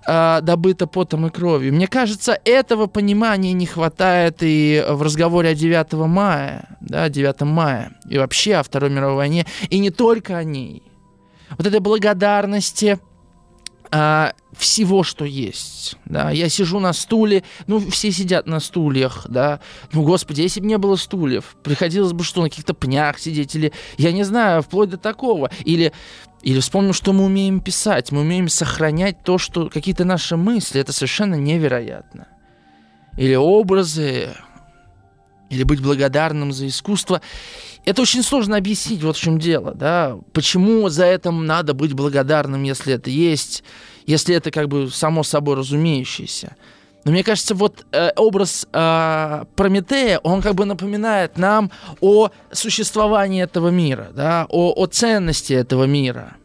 э, добыто потом и кровью. Мне кажется, этого понимания не хватает и в разговоре о 9 мая, да, 9 мая, и вообще о Второй мировой войне, и не только о ней. Вот этой благодарности а, всего, что есть. Да, я сижу на стуле, ну, все сидят на стульях, да. Ну, господи, если бы не было стульев, приходилось бы что, на каких-то пнях сидеть, или, я не знаю, вплоть до такого. Или или вспомним, что мы умеем писать, мы умеем сохранять то, что какие-то наши мысли, это совершенно невероятно. Или образы, или быть благодарным за искусство. Это очень сложно объяснить, вот в чем дело, да. Почему за этим надо быть благодарным, если это есть, если это как бы само собой разумеющееся. Но мне кажется, вот э, образ э, Прометея, он как бы напоминает нам о существовании этого мира, да, о, о ценности этого мира.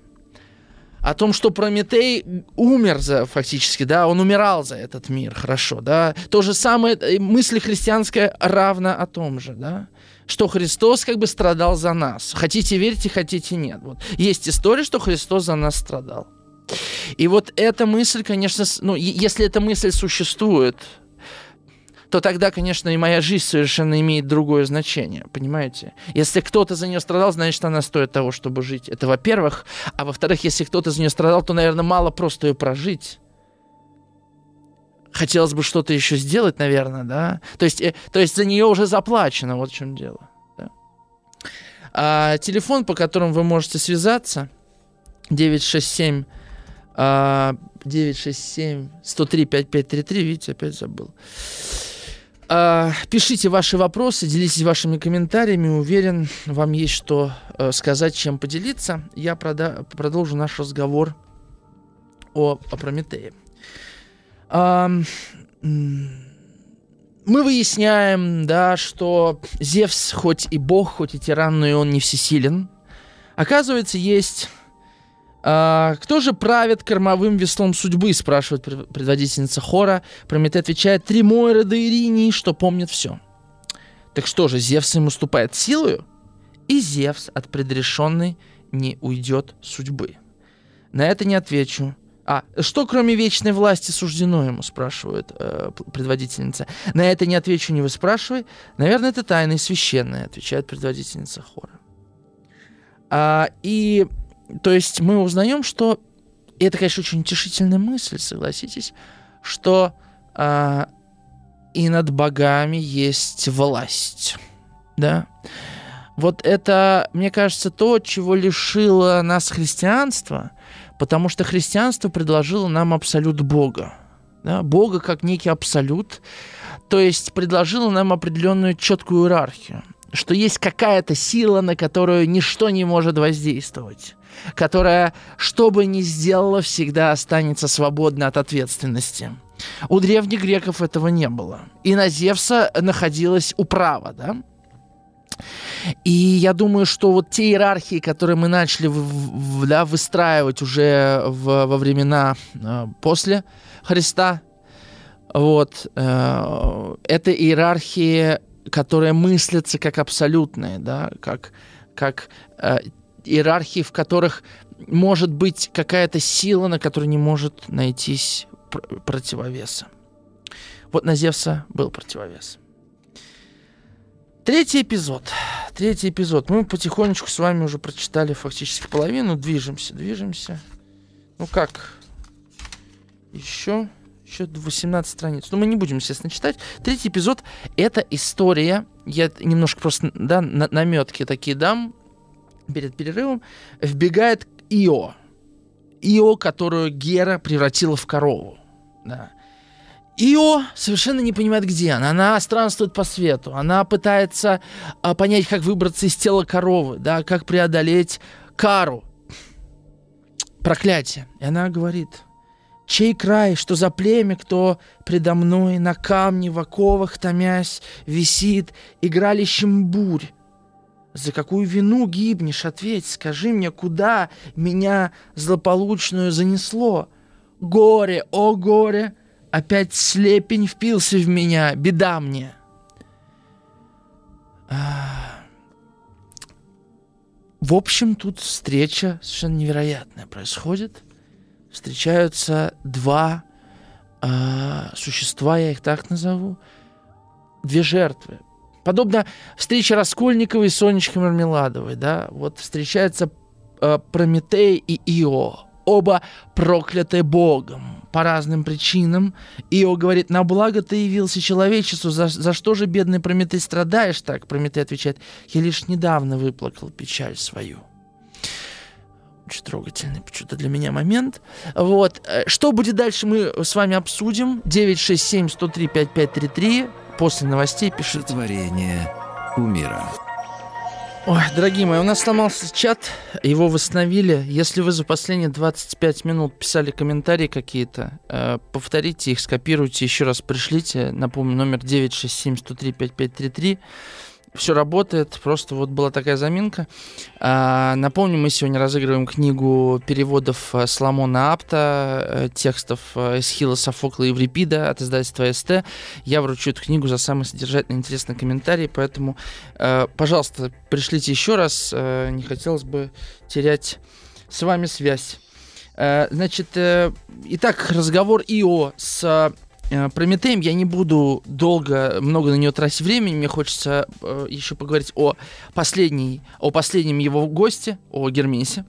О том, что Прометей умер за, фактически, да, он умирал за этот мир, хорошо, да. То же самое, э, мысль христианская равна о том же, да что Христос как бы страдал за нас. Хотите верьте, хотите нет. Вот. Есть история, что Христос за нас страдал. И вот эта мысль, конечно, ну, если эта мысль существует, то тогда, конечно, и моя жизнь совершенно имеет другое значение, понимаете? Если кто-то за нее страдал, значит, она стоит того, чтобы жить. Это во-первых. А во-вторых, если кто-то за нее страдал, то, наверное, мало просто ее прожить. Хотелось бы что-то еще сделать, наверное, да? То есть, э, то есть за нее уже заплачено, вот в чем дело. Да? А, телефон, по которому вы можете связаться, 967 а, 967 103 5533, видите, опять забыл. А, пишите ваши вопросы, делитесь вашими комментариями. Уверен, вам есть что э, сказать, чем поделиться. Я прода- продолжу наш разговор о, о Прометее. А, мы выясняем, да, что Зевс хоть и бог, хоть и тиран, но и он не всесилен. Оказывается, есть а, кто же правит кормовым веслом судьбы, спрашивает предводительница хора. Прометей отвечает, три Мойры да Иринии, что помнит все. Так что же, Зевс им уступает силою? И Зевс от предрешенной не уйдет судьбы. На это не отвечу. А что кроме вечной власти суждено ему, спрашивает э, предводительница. На это не отвечу, не вы спрашивай. Наверное, это тайное и священное, отвечает предводительница хора. А, и то есть мы узнаем, что и это, конечно, очень утешительная мысль, согласитесь, что а, и над богами есть власть, да. Вот это, мне кажется, то, чего лишило нас христианство, потому что христианство предложило нам абсолют Бога, да? Бога как некий абсолют, то есть предложило нам определенную четкую иерархию, что есть какая-то сила, на которую ничто не может воздействовать которая, что бы ни сделала, всегда останется свободна от ответственности. У древних греков этого не было. И на Зевса находилась управа, да? И я думаю, что вот те иерархии, которые мы начали да, выстраивать уже в, во времена э, после Христа, вот, э, это иерархии, которые мыслятся как абсолютные, да, как, как э, иерархии, в которых может быть какая-то сила, на которой не может найтись пр- противовеса. Вот на Зевса был противовес. Третий эпизод. Третий эпизод. Мы потихонечку с вами уже прочитали фактически половину. Движемся, движемся. Ну как? Еще, еще 18 страниц. Но ну, мы не будем, естественно, читать. Третий эпизод — это история. Я немножко просто, да, наметки такие дам перед перерывом, вбегает Ио. Ио, которую Гера превратила в корову. Да. Ио совершенно не понимает, где она. Она странствует по свету. Она пытается а, понять, как выбраться из тела коровы, да, как преодолеть кару. Проклятие. И она говорит, чей край, что за племя, кто предо мной на камне в оковах томясь висит игралищем бурь за какую вину гибнешь? Ответь, скажи мне, куда меня злополучную занесло? Горе, о горе! Опять слепень впился в меня, беда мне. А, в общем, тут встреча совершенно невероятная происходит. Встречаются два э, существа, я их так назову, две жертвы. Подобно встрече Раскольниковой и Сонечки Мармеладовой, да, вот встречаются э, Прометей и Ио, оба проклятые Богом по разным причинам. Ио говорит, на благо ты явился человечеству, за, за что же, бедный Прометей, страдаешь так? Прометей отвечает, я лишь недавно выплакал печаль свою очень трогательный почему-то для меня момент. Вот. Э, что будет дальше, мы с вами обсудим. 967 103 5533 после новостей пишите. Творение умира. Ой, дорогие мои, у нас сломался чат, его восстановили. Если вы за последние 25 минут писали комментарии какие-то, э, повторите их, скопируйте, еще раз пришлите. Напомню, номер 967 103 5533 все работает, просто вот была такая заминка. А, напомню, мы сегодня разыгрываем книгу переводов э, Соломона Апта, э, текстов э, Эсхила, Софокла и Еврипида от издательства СТ. Я вручу эту книгу за самый содержательный интересный комментарий, поэтому, пожалуйста, пришлите еще раз, не хотелось бы терять с вами связь. Значит, итак, разговор ИО с э, Прометеем я не буду долго, много на нее тратить времени. Мне хочется э, еще поговорить о, последней, о последнем его госте, о Гермесе.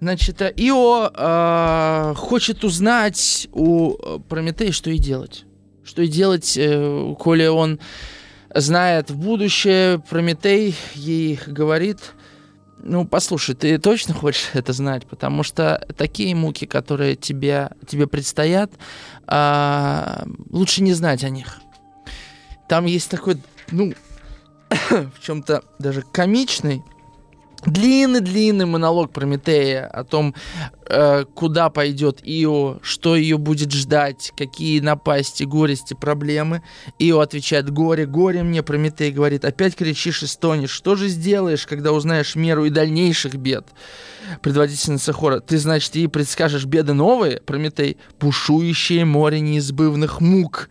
Значит, э, Ио э, хочет узнать у Прометея, что и делать. Что и делать, э, коли он знает в будущее. Прометей ей говорит, ну, послушай, ты точно хочешь это знать? Потому что такие муки, которые тебе, тебе предстоят, а, лучше не знать о них. Там есть такой, ну, в чем-то даже комичный длинный-длинный монолог Прометея о том, э, куда пойдет Ио, что ее будет ждать, какие напасти, горести, проблемы. Ио отвечает «Горе, горе мне», Прометей говорит «Опять кричишь и стонешь, что же сделаешь, когда узнаешь меру и дальнейших бед?» Предводительница хора «Ты, значит, ей предскажешь беды новые?» Прометей «Бушующее море неизбывных мук».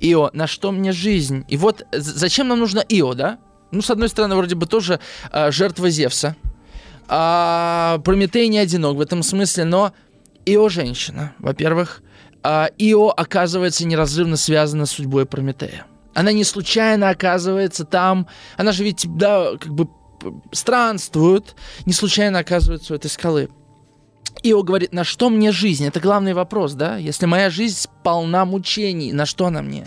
Ио, на что мне жизнь? И вот зачем нам нужно Ио, да? Ну, с одной стороны, вроде бы тоже э, жертва Зевса. А Прометей не одинок в этом смысле, но Ио женщина, во-первых. А Ио оказывается неразрывно связана с судьбой Прометея. Она не случайно оказывается там. Она же ведь, да, как бы странствует, не случайно оказывается у этой скалы. Ио говорит, на что мне жизнь? Это главный вопрос, да? Если моя жизнь полна мучений, на что она мне?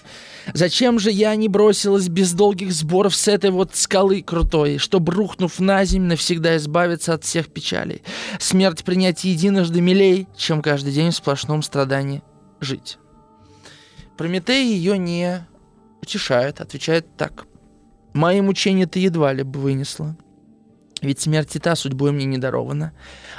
Зачем же я не бросилась без долгих сборов с этой вот скалы крутой, чтобы, рухнув на землю, навсегда избавиться от всех печалей? Смерть принять единожды милей, чем каждый день в сплошном страдании жить. Прометей ее не утешает, отвечает так. «Мои мучения ты едва ли бы вынесла. Ведь смерть и та судьбой мне не дарована.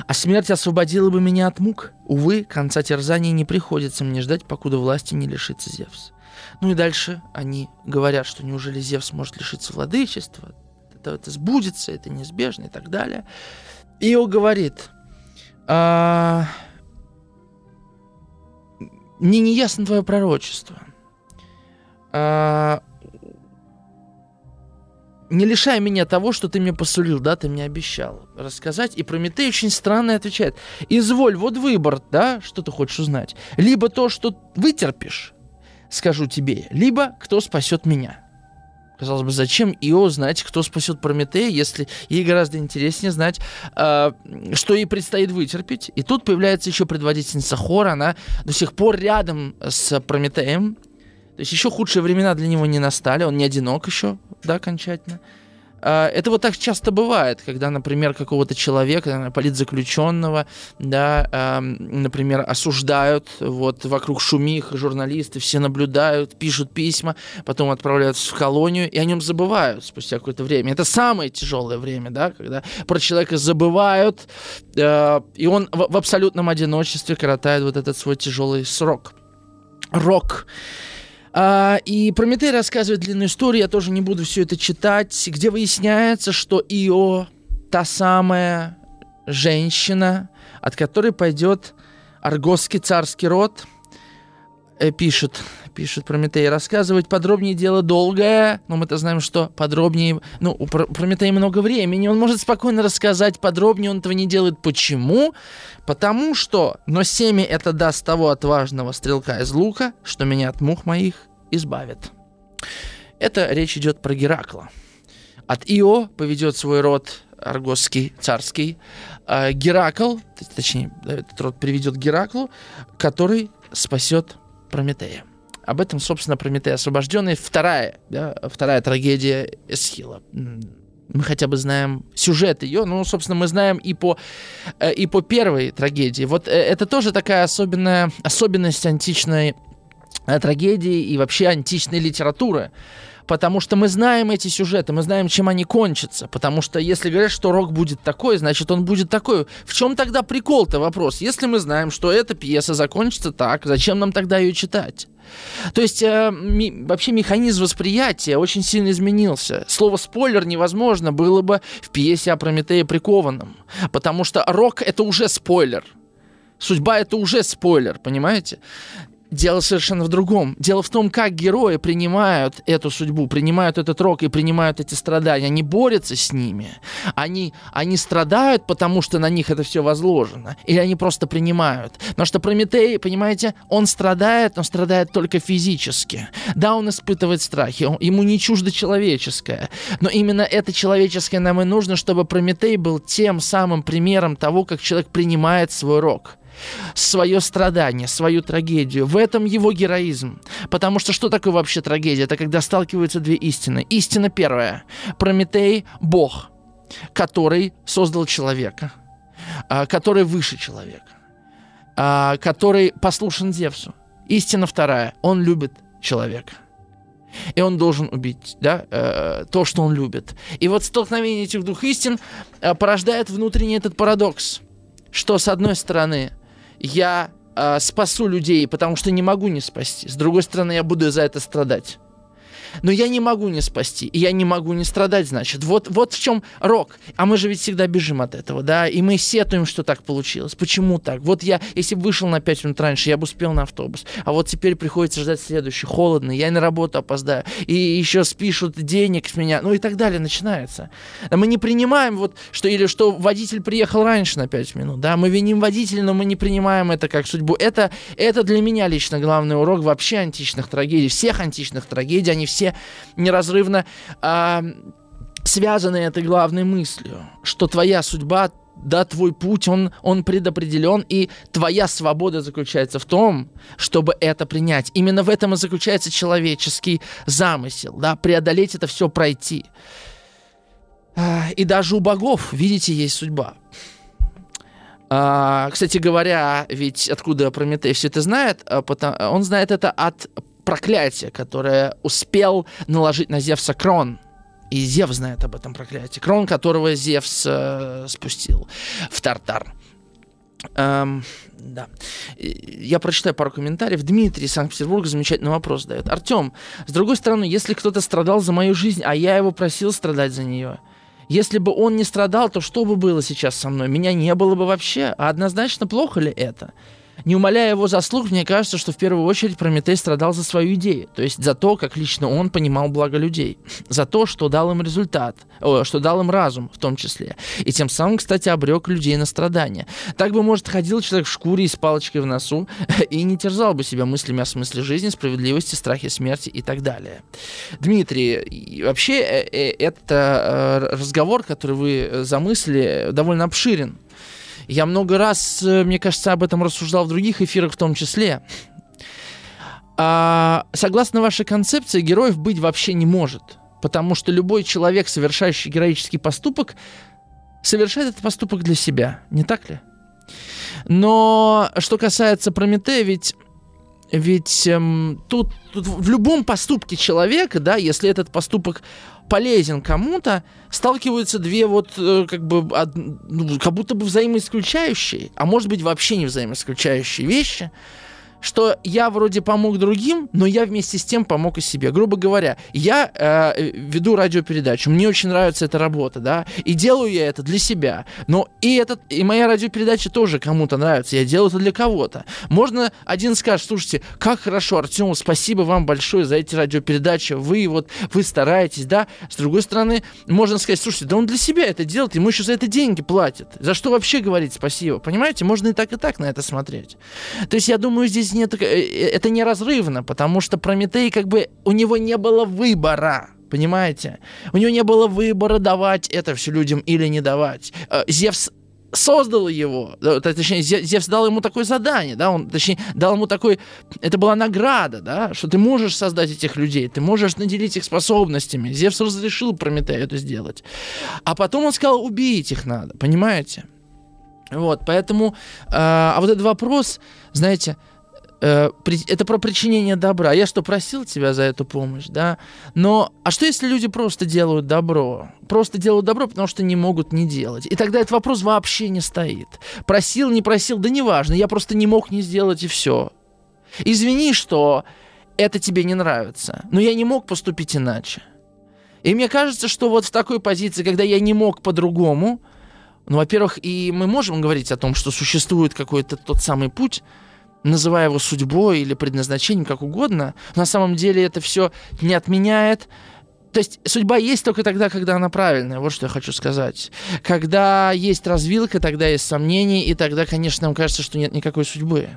А смерть освободила бы меня от мук. Увы, конца терзания не приходится мне ждать, покуда власти не лишится Зевс. Ну и дальше они говорят, что неужели Зевс может лишиться владычества? Это, это сбудется, это неизбежно и так далее. Ио говорит, а, мне не ясно твое пророчество. А, не лишай меня того, что ты мне посулил, да, ты мне обещал рассказать. И Прометей очень странно отвечает. Изволь, вот выбор, да, что ты хочешь узнать. Либо то, что вытерпишь, скажу тебе, либо кто спасет меня. Казалось бы, зачем Ио знать, кто спасет Прометея, если ей гораздо интереснее знать, э, что ей предстоит вытерпеть. И тут появляется еще предводительница хора, она до сих пор рядом с Прометеем. То есть еще худшие времена для него не настали, он не одинок еще, да, окончательно. А, это вот так часто бывает, когда, например, какого-то человека, политзаключенного, да, например, осуждают, вот вокруг шумих, журналисты все наблюдают, пишут письма, потом отправляются в колонию, и о нем забывают спустя какое-то время. Это самое тяжелое время, да, когда про человека забывают, э, и он в абсолютном одиночестве коротает вот этот свой тяжелый срок. Рок. А, и Прометей рассказывает длинную историю, я тоже не буду все это читать, где выясняется, что Ио та самая женщина, от которой пойдет аргосский царский род, э, пишет, пишет Прометей, рассказывать подробнее дело долгое, но мы-то знаем, что подробнее, ну, у Прометея много времени, он может спокойно рассказать подробнее, он этого не делает. Почему? Потому что, но семя это даст того отважного стрелка из лука, что меня от мух моих избавит. Это речь идет про Геракла. От Ио поведет свой род аргосский, царский. А Геракл, точнее, этот род приведет Гераклу, который спасет Прометея. Об этом, собственно, Прометей освобожденный. Вторая, да, вторая трагедия Эсхила. Мы хотя бы знаем сюжет ее, ну, собственно, мы знаем и по, э, и по первой трагедии. Вот э, это тоже такая особенная особенность античной Э, трагедии и вообще античной литературы. Потому что мы знаем эти сюжеты, мы знаем, чем они кончатся. Потому что если говорят, что рок будет такой, значит он будет такой. В чем тогда прикол-то вопрос? Если мы знаем, что эта пьеса закончится так, зачем нам тогда ее читать? То есть э, ми, вообще механизм восприятия очень сильно изменился. Слово спойлер невозможно было бы в пьесе о Прометее прикованном. Потому что рок это уже спойлер. Судьба это уже спойлер, понимаете? Дело совершенно в другом. Дело в том, как герои принимают эту судьбу, принимают этот рок и принимают эти страдания. Они борются с ними. Они, они страдают, потому что на них это все возложено. Или они просто принимают. Потому что Прометей, понимаете, он страдает, но страдает только физически. Да, он испытывает страхи, ему не чуждо человеческое. Но именно это человеческое нам и нужно, чтобы Прометей был тем самым примером того, как человек принимает свой рок свое страдание, свою трагедию. В этом его героизм. Потому что что такое вообще трагедия? Это когда сталкиваются две истины. Истина первая. Прометей – Бог, который создал человека, а, который выше человека, а, который послушен Зевсу. Истина вторая. Он любит человека. И он должен убить да, э, то, что он любит. И вот столкновение этих двух истин э, порождает внутренний этот парадокс, что с одной стороны я э, спасу людей, потому что не могу не спасти. С другой стороны, я буду за это страдать но я не могу не спасти, и я не могу не страдать, значит. Вот, вот в чем рок. А мы же ведь всегда бежим от этого, да, и мы сетуем, что так получилось. Почему так? Вот я, если бы вышел на 5 минут раньше, я бы успел на автобус, а вот теперь приходится ждать следующий, холодно, я на работу опоздаю, и еще спишут денег с меня, ну и так далее начинается. Мы не принимаем вот, что или что водитель приехал раньше на 5 минут, да, мы виним водителя, но мы не принимаем это как судьбу. Это, это для меня лично главный урок вообще античных трагедий, всех античных трагедий, они все все неразрывно э, связаны этой главной мыслью, что твоя судьба да, твой путь, он, он предопределен, и твоя свобода заключается в том, чтобы это принять. Именно в этом и заключается человеческий замысел, да, преодолеть это все, пройти. А, и даже у богов, видите, есть судьба. А, кстати говоря, ведь откуда Прометей все это знает, а, он знает это от проклятие, которое успел наложить на Зевса Крон. И Зев знает об этом проклятии. Крон, которого Зевс э, спустил в Тартар. Эм, да. Я прочитаю пару комментариев. Дмитрий, Санкт-Петербург, замечательный вопрос дает. Артем, с другой стороны, если кто-то страдал за мою жизнь, а я его просил страдать за нее, если бы он не страдал, то что бы было сейчас со мной? Меня не было бы вообще. А однозначно плохо ли это? Не умаляя его заслуг, мне кажется, что в первую очередь Прометей страдал за свою идею, то есть за то, как лично он понимал благо людей, за то, что дал им результат, о, что дал им разум в том числе, и тем самым, кстати, обрек людей на страдания. Так бы, может, ходил человек в шкуре и с палочкой в носу и не терзал бы себя мыслями о смысле жизни, справедливости, страхе смерти и так далее. Дмитрий, вообще э, э, это э, разговор, который вы замыслили, довольно обширен. Я много раз, э, мне кажется, об этом рассуждал в других эфирах в том числе. А, согласно вашей концепции, героев быть вообще не может. Потому что любой человек, совершающий героический поступок, совершает этот поступок для себя. Не так ли? Но что касается Прометея, ведь ведь эм, тут, тут в любом поступке человека, да, если этот поступок полезен кому-то, сталкиваются две вот э, как бы од, ну, как будто бы взаимоисключающие, а может быть вообще не взаимоисключающие вещи, что я вроде помог другим, но я вместе с тем помог и себе. Грубо говоря, я э, веду радиопередачу, мне очень нравится эта работа, да, и делаю я это для себя. Но и, этот, и моя радиопередача тоже кому-то нравится, я делаю это для кого-то. Можно один скажет, слушайте, как хорошо, Артем, спасибо вам большое за эти радиопередачи, вы вот, вы стараетесь, да. С другой стороны, можно сказать, слушайте, да он для себя это делает, ему еще за это деньги платят. За что вообще говорить спасибо? Понимаете, можно и так, и так на это смотреть. То есть я думаю, здесь нет, э, э, это неразрывно, потому что Прометей как бы у него не было выбора. Понимаете? У него не было выбора давать это все людям или не давать. Э, Зевс создал его, точнее, Зевс дал ему такое задание, да, он, точнее, дал ему такой, это была награда, да, что ты можешь создать этих людей, ты можешь наделить их способностями. Зевс разрешил Прометею это сделать. А потом он сказал, убить их надо, понимаете? Вот, поэтому, э, а вот этот вопрос, знаете, это про причинение добра. Я что, просил тебя за эту помощь, да? Но, а что если люди просто делают добро? Просто делают добро, потому что не могут не делать. И тогда этот вопрос вообще не стоит. Просил, не просил, да неважно, я просто не мог не сделать и все. Извини, что это тебе не нравится, но я не мог поступить иначе. И мне кажется, что вот в такой позиции, когда я не мог по-другому, ну, во-первых, и мы можем говорить о том, что существует какой-то тот самый путь, называя его судьбой или предназначением, как угодно, на самом деле это все не отменяет то есть судьба есть только тогда, когда она правильная. Вот что я хочу сказать. Когда есть развилка, тогда есть сомнения, и тогда, конечно, нам кажется, что нет никакой судьбы.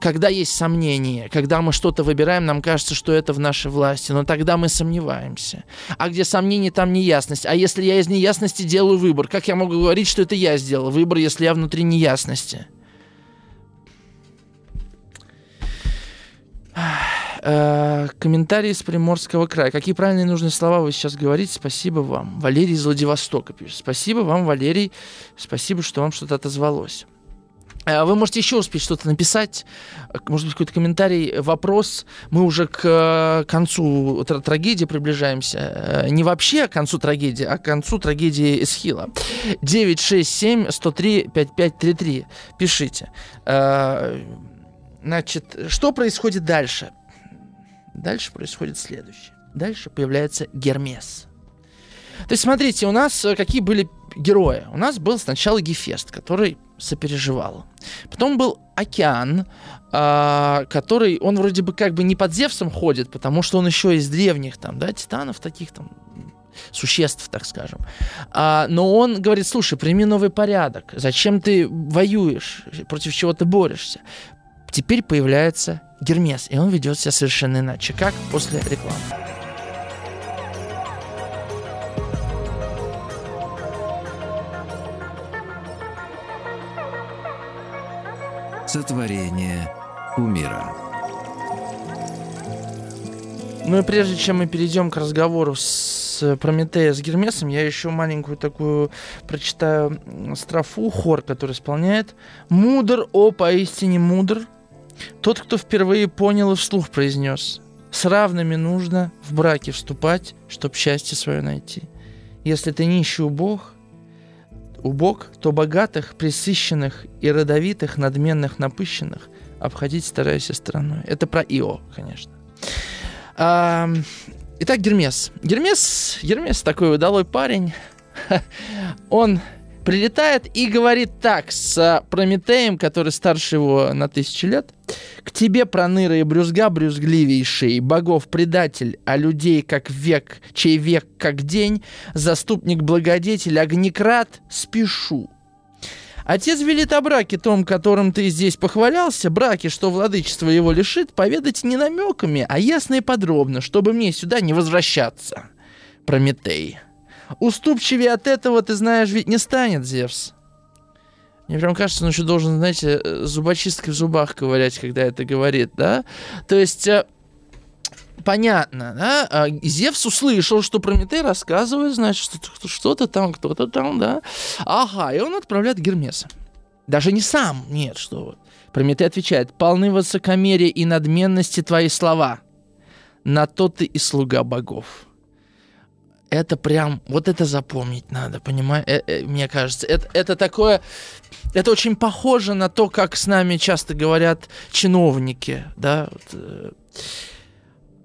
Когда есть сомнения, когда мы что-то выбираем, нам кажется, что это в нашей власти, но тогда мы сомневаемся. А где сомнения, там неясность. А если я из неясности делаю выбор, как я могу говорить, что это я сделал выбор, если я внутри неясности? Э, комментарий из Приморского края. Какие правильные нужные слова вы сейчас говорите? Спасибо вам. Валерий из Владивостока пишет. Спасибо вам, Валерий. Спасибо, что вам что-то отозвалось. Э, вы можете еще успеть что-то написать, может быть, какой-то комментарий, вопрос. Мы уже к э, концу трагедии приближаемся. Не вообще к концу трагедии, а к концу трагедии Эсхила. 967-103-5533. Пишите. Значит, что происходит дальше? Дальше происходит следующее. Дальше появляется Гермес. То есть, смотрите, у нас э, какие были герои? У нас был сначала Гефест, который сопереживал. Потом был Океан, э, который, он вроде бы как бы не под Зевсом ходит, потому что он еще из древних там, да, титанов таких там, существ, так скажем. А, но он говорит, слушай, прими новый порядок. Зачем ты воюешь? Против чего ты борешься? Теперь появляется Гермес, и он ведет себя совершенно иначе, как после рекламы. Сотворение кумира. Ну и прежде чем мы перейдем к разговору с Прометея с Гермесом, я еще маленькую такую прочитаю строфу, хор, который исполняет. «Мудр, о, поистине мудр, тот, кто впервые понял и вслух произнес, с равными нужно в браке вступать, чтоб счастье свое найти. Если ты нищий убог, убог, то богатых, присыщенных и родовитых, надменных, напыщенных обходить старайся стороной. Это про Ио, конечно. А, итак, Гермес. Гермес, Гермес такой удалой парень. Он прилетает и говорит так с Прометеем, который старше его на тысячу лет. «К тебе, проныра и брюзга, брюзгливейший, богов предатель, а людей как век, чей век как день, заступник-благодетель, огнекрат, спешу». Отец велит о браке том, которым ты здесь похвалялся, браке, что владычество его лишит, поведать не намеками, а ясно и подробно, чтобы мне сюда не возвращаться. Прометей. Уступчивее от этого, ты знаешь, ведь не станет Зевс. Мне прям кажется, он еще должен, знаете, э, зубочисткой в зубах ковырять, когда это говорит, да? То есть, э, понятно, да? А Зевс услышал, что Прометей рассказывает, значит, что-то там, кто-то там, да? Ага, и он отправляет Гермеса. Даже не сам, нет, что вот. Прометей отвечает, полны высокомерия и надменности твои слова. На то ты и слуга богов это прям, вот это запомнить надо, понимаешь? Э, э, мне кажется, это, это такое, это очень похоже на то, как с нами часто говорят чиновники, да, э,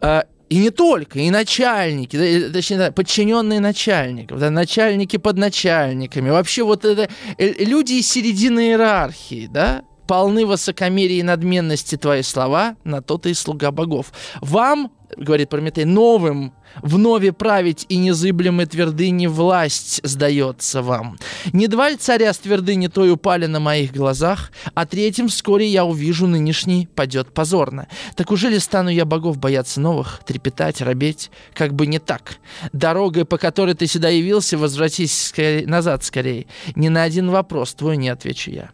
э, и не только, и начальники, точнее, подчиненные начальников, да, начальники под начальниками, вообще вот это люди из середины иерархии, да, полны высокомерия и надменности твои слова, на то ты и слуга богов. Вам, говорит Прометей, новым Вновь править и незыблемой твердыни власть сдается вам. Не два царя с твердыни той упали на моих глазах, а третьим вскоре я увижу нынешний падет позорно. Так уже ли стану я богов бояться новых, трепетать, робеть? Как бы не так. Дорогой, по которой ты сюда явился, возвратись скорее, назад скорее. Ни на один вопрос твой не отвечу я.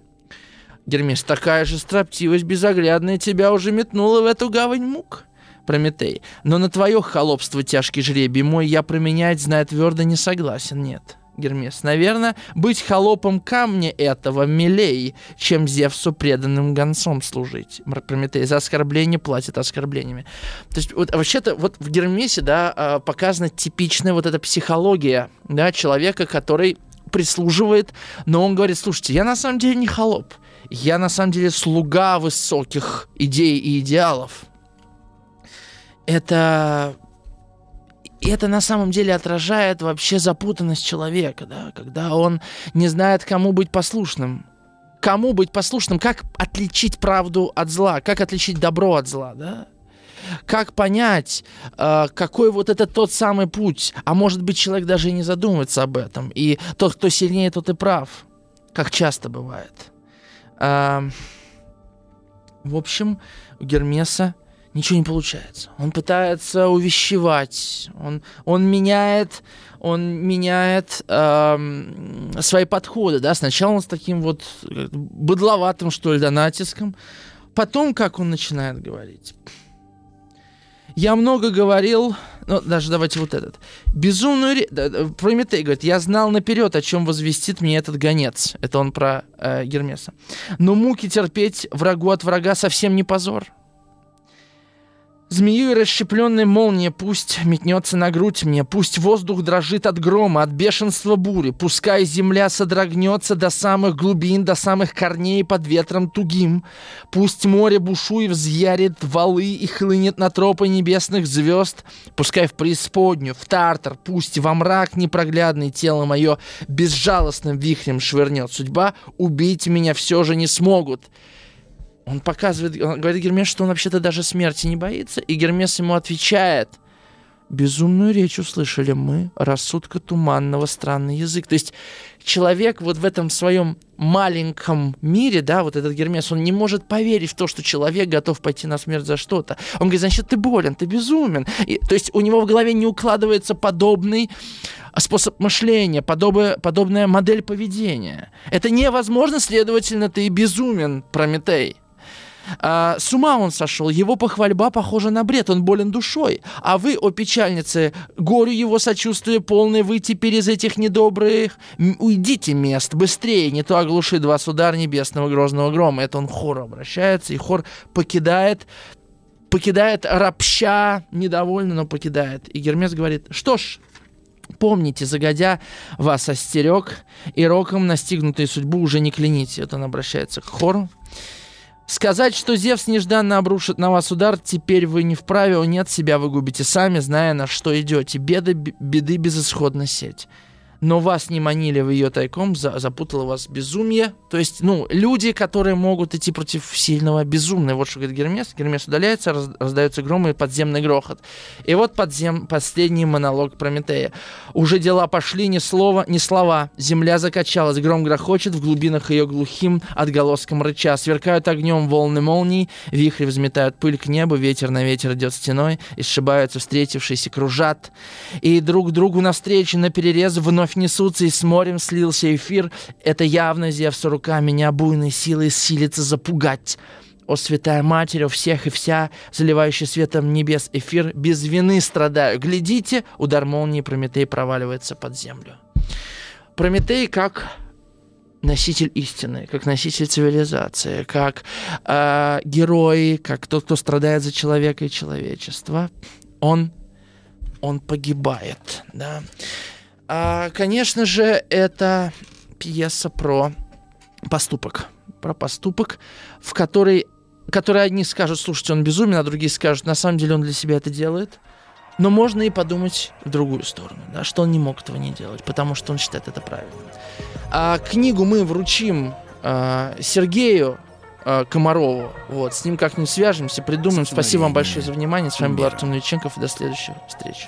Гермес, такая же строптивость безоглядная тебя уже метнула в эту гавань мук. Прометей. Но на твое холопство тяжкий жребий мой я променять, зная твердо, не согласен, нет. Гермес. Наверное, быть холопом камня этого милей, чем Зевсу преданным гонцом служить. Прометей. За оскорбление платит оскорблениями. То есть, вот, вообще-то, вот в Гермесе, да, а, показана типичная вот эта психология, да, человека, который прислуживает, но он говорит, слушайте, я на самом деле не холоп, я на самом деле слуга высоких идей и идеалов это это на самом деле отражает вообще запутанность человека, да, когда он не знает, кому быть послушным. кому быть послушным, как отличить правду от зла, как отличить добро от зла, да? Как понять, э, какой вот это тот самый путь? А может быть, человек даже и не задумывается об этом. И тот, кто сильнее, тот и прав. Как часто бывает. Э, в общем, у Гермеса ничего не получается. Он пытается увещевать, он, он меняет, он меняет э, свои подходы, да, сначала он с таким вот быдловатым, что ли, да, натиском, потом как он начинает говорить. Я много говорил, ну, даже давайте вот этот. Безумную... Прометей говорит, я знал наперед, о чем возвестит мне этот гонец. Это он про э, Гермеса. Но муки терпеть врагу от врага совсем не позор. Змею и расщепленной молния пусть метнется на грудь мне, пусть воздух дрожит от грома, от бешенства бури, пускай земля содрогнется до самых глубин, до самых корней под ветром тугим, пусть море бушуй взъярит валы и хлынет на тропы небесных звезд, пускай в преисподнюю, в тартар, пусть во мрак непроглядный тело мое безжалостным вихрем швырнет судьба, убить меня все же не смогут. Он показывает, он говорит Гермес, что он вообще-то даже смерти не боится, и Гермес ему отвечает, безумную речь услышали мы, рассудка туманного, странный язык. То есть человек вот в этом своем маленьком мире, да, вот этот Гермес, он не может поверить в то, что человек готов пойти на смерть за что-то. Он говорит, значит, ты болен, ты безумен. И, то есть у него в голове не укладывается подобный способ мышления, подобная, подобная модель поведения. Это невозможно, следовательно, ты безумен, Прометей. А, с ума он сошел, его похвальба похожа на бред, он болен душой. А вы, о печальнице, горю его сочувствия полное, вы теперь из этих недобрых, уйдите мест, быстрее, не то оглушит вас удар небесного грозного грома. Это он хор обращается, и хор покидает покидает рабща, недовольно, но покидает. И Гермес говорит, что ж, Помните, загодя вас остерег, и роком настигнутую судьбу уже не кляните. Это он обращается к хору. Сказать, что Зевс нежданно обрушит на вас удар, теперь вы не вправе, нет, себя вы губите сами, зная, на что идете. Беды, беды безысходно сеть но вас не манили в ее тайком, за, запутало вас безумие. То есть, ну, люди, которые могут идти против сильного, безумные. Вот что говорит Гермес. Гермес удаляется, раз, раздается гром и подземный грохот. И вот подзем, последний монолог Прометея. Уже дела пошли, ни слова, ни слова. Земля закачалась, гром грохочет, в глубинах ее глухим отголоском рыча. Сверкают огнем волны молний, вихри взметают пыль к небу, ветер на ветер идет стеной, и сшибаются встретившиеся, кружат. И друг другу навстречу на перерез вновь вновь несутся, и с морем слился эфир. Это явно Зевс рука меня буйной силой силится запугать. О, святая Матерь, о всех и вся, заливающий светом небес эфир, без вины страдаю. Глядите, удар молнии Прометей проваливается под землю. Прометей как носитель истины, как носитель цивилизации, как э, герой, как тот, кто страдает за человека и человечество, он, он погибает, да. А, конечно же, это пьеса про поступок. Про поступок, в которой, который одни скажут, слушайте, он безумен, а другие скажут, на самом деле он для себя это делает. Но можно и подумать в другую сторону, да, что он не мог этого не делать, потому что он считает это правильным. А книгу мы вручим а, Сергею а, Комарову. Вот, с ним как-нибудь свяжемся, придумаем. Спасибо вам большое за внимание. С вами был Артем Новиченков. И до следующих встреч.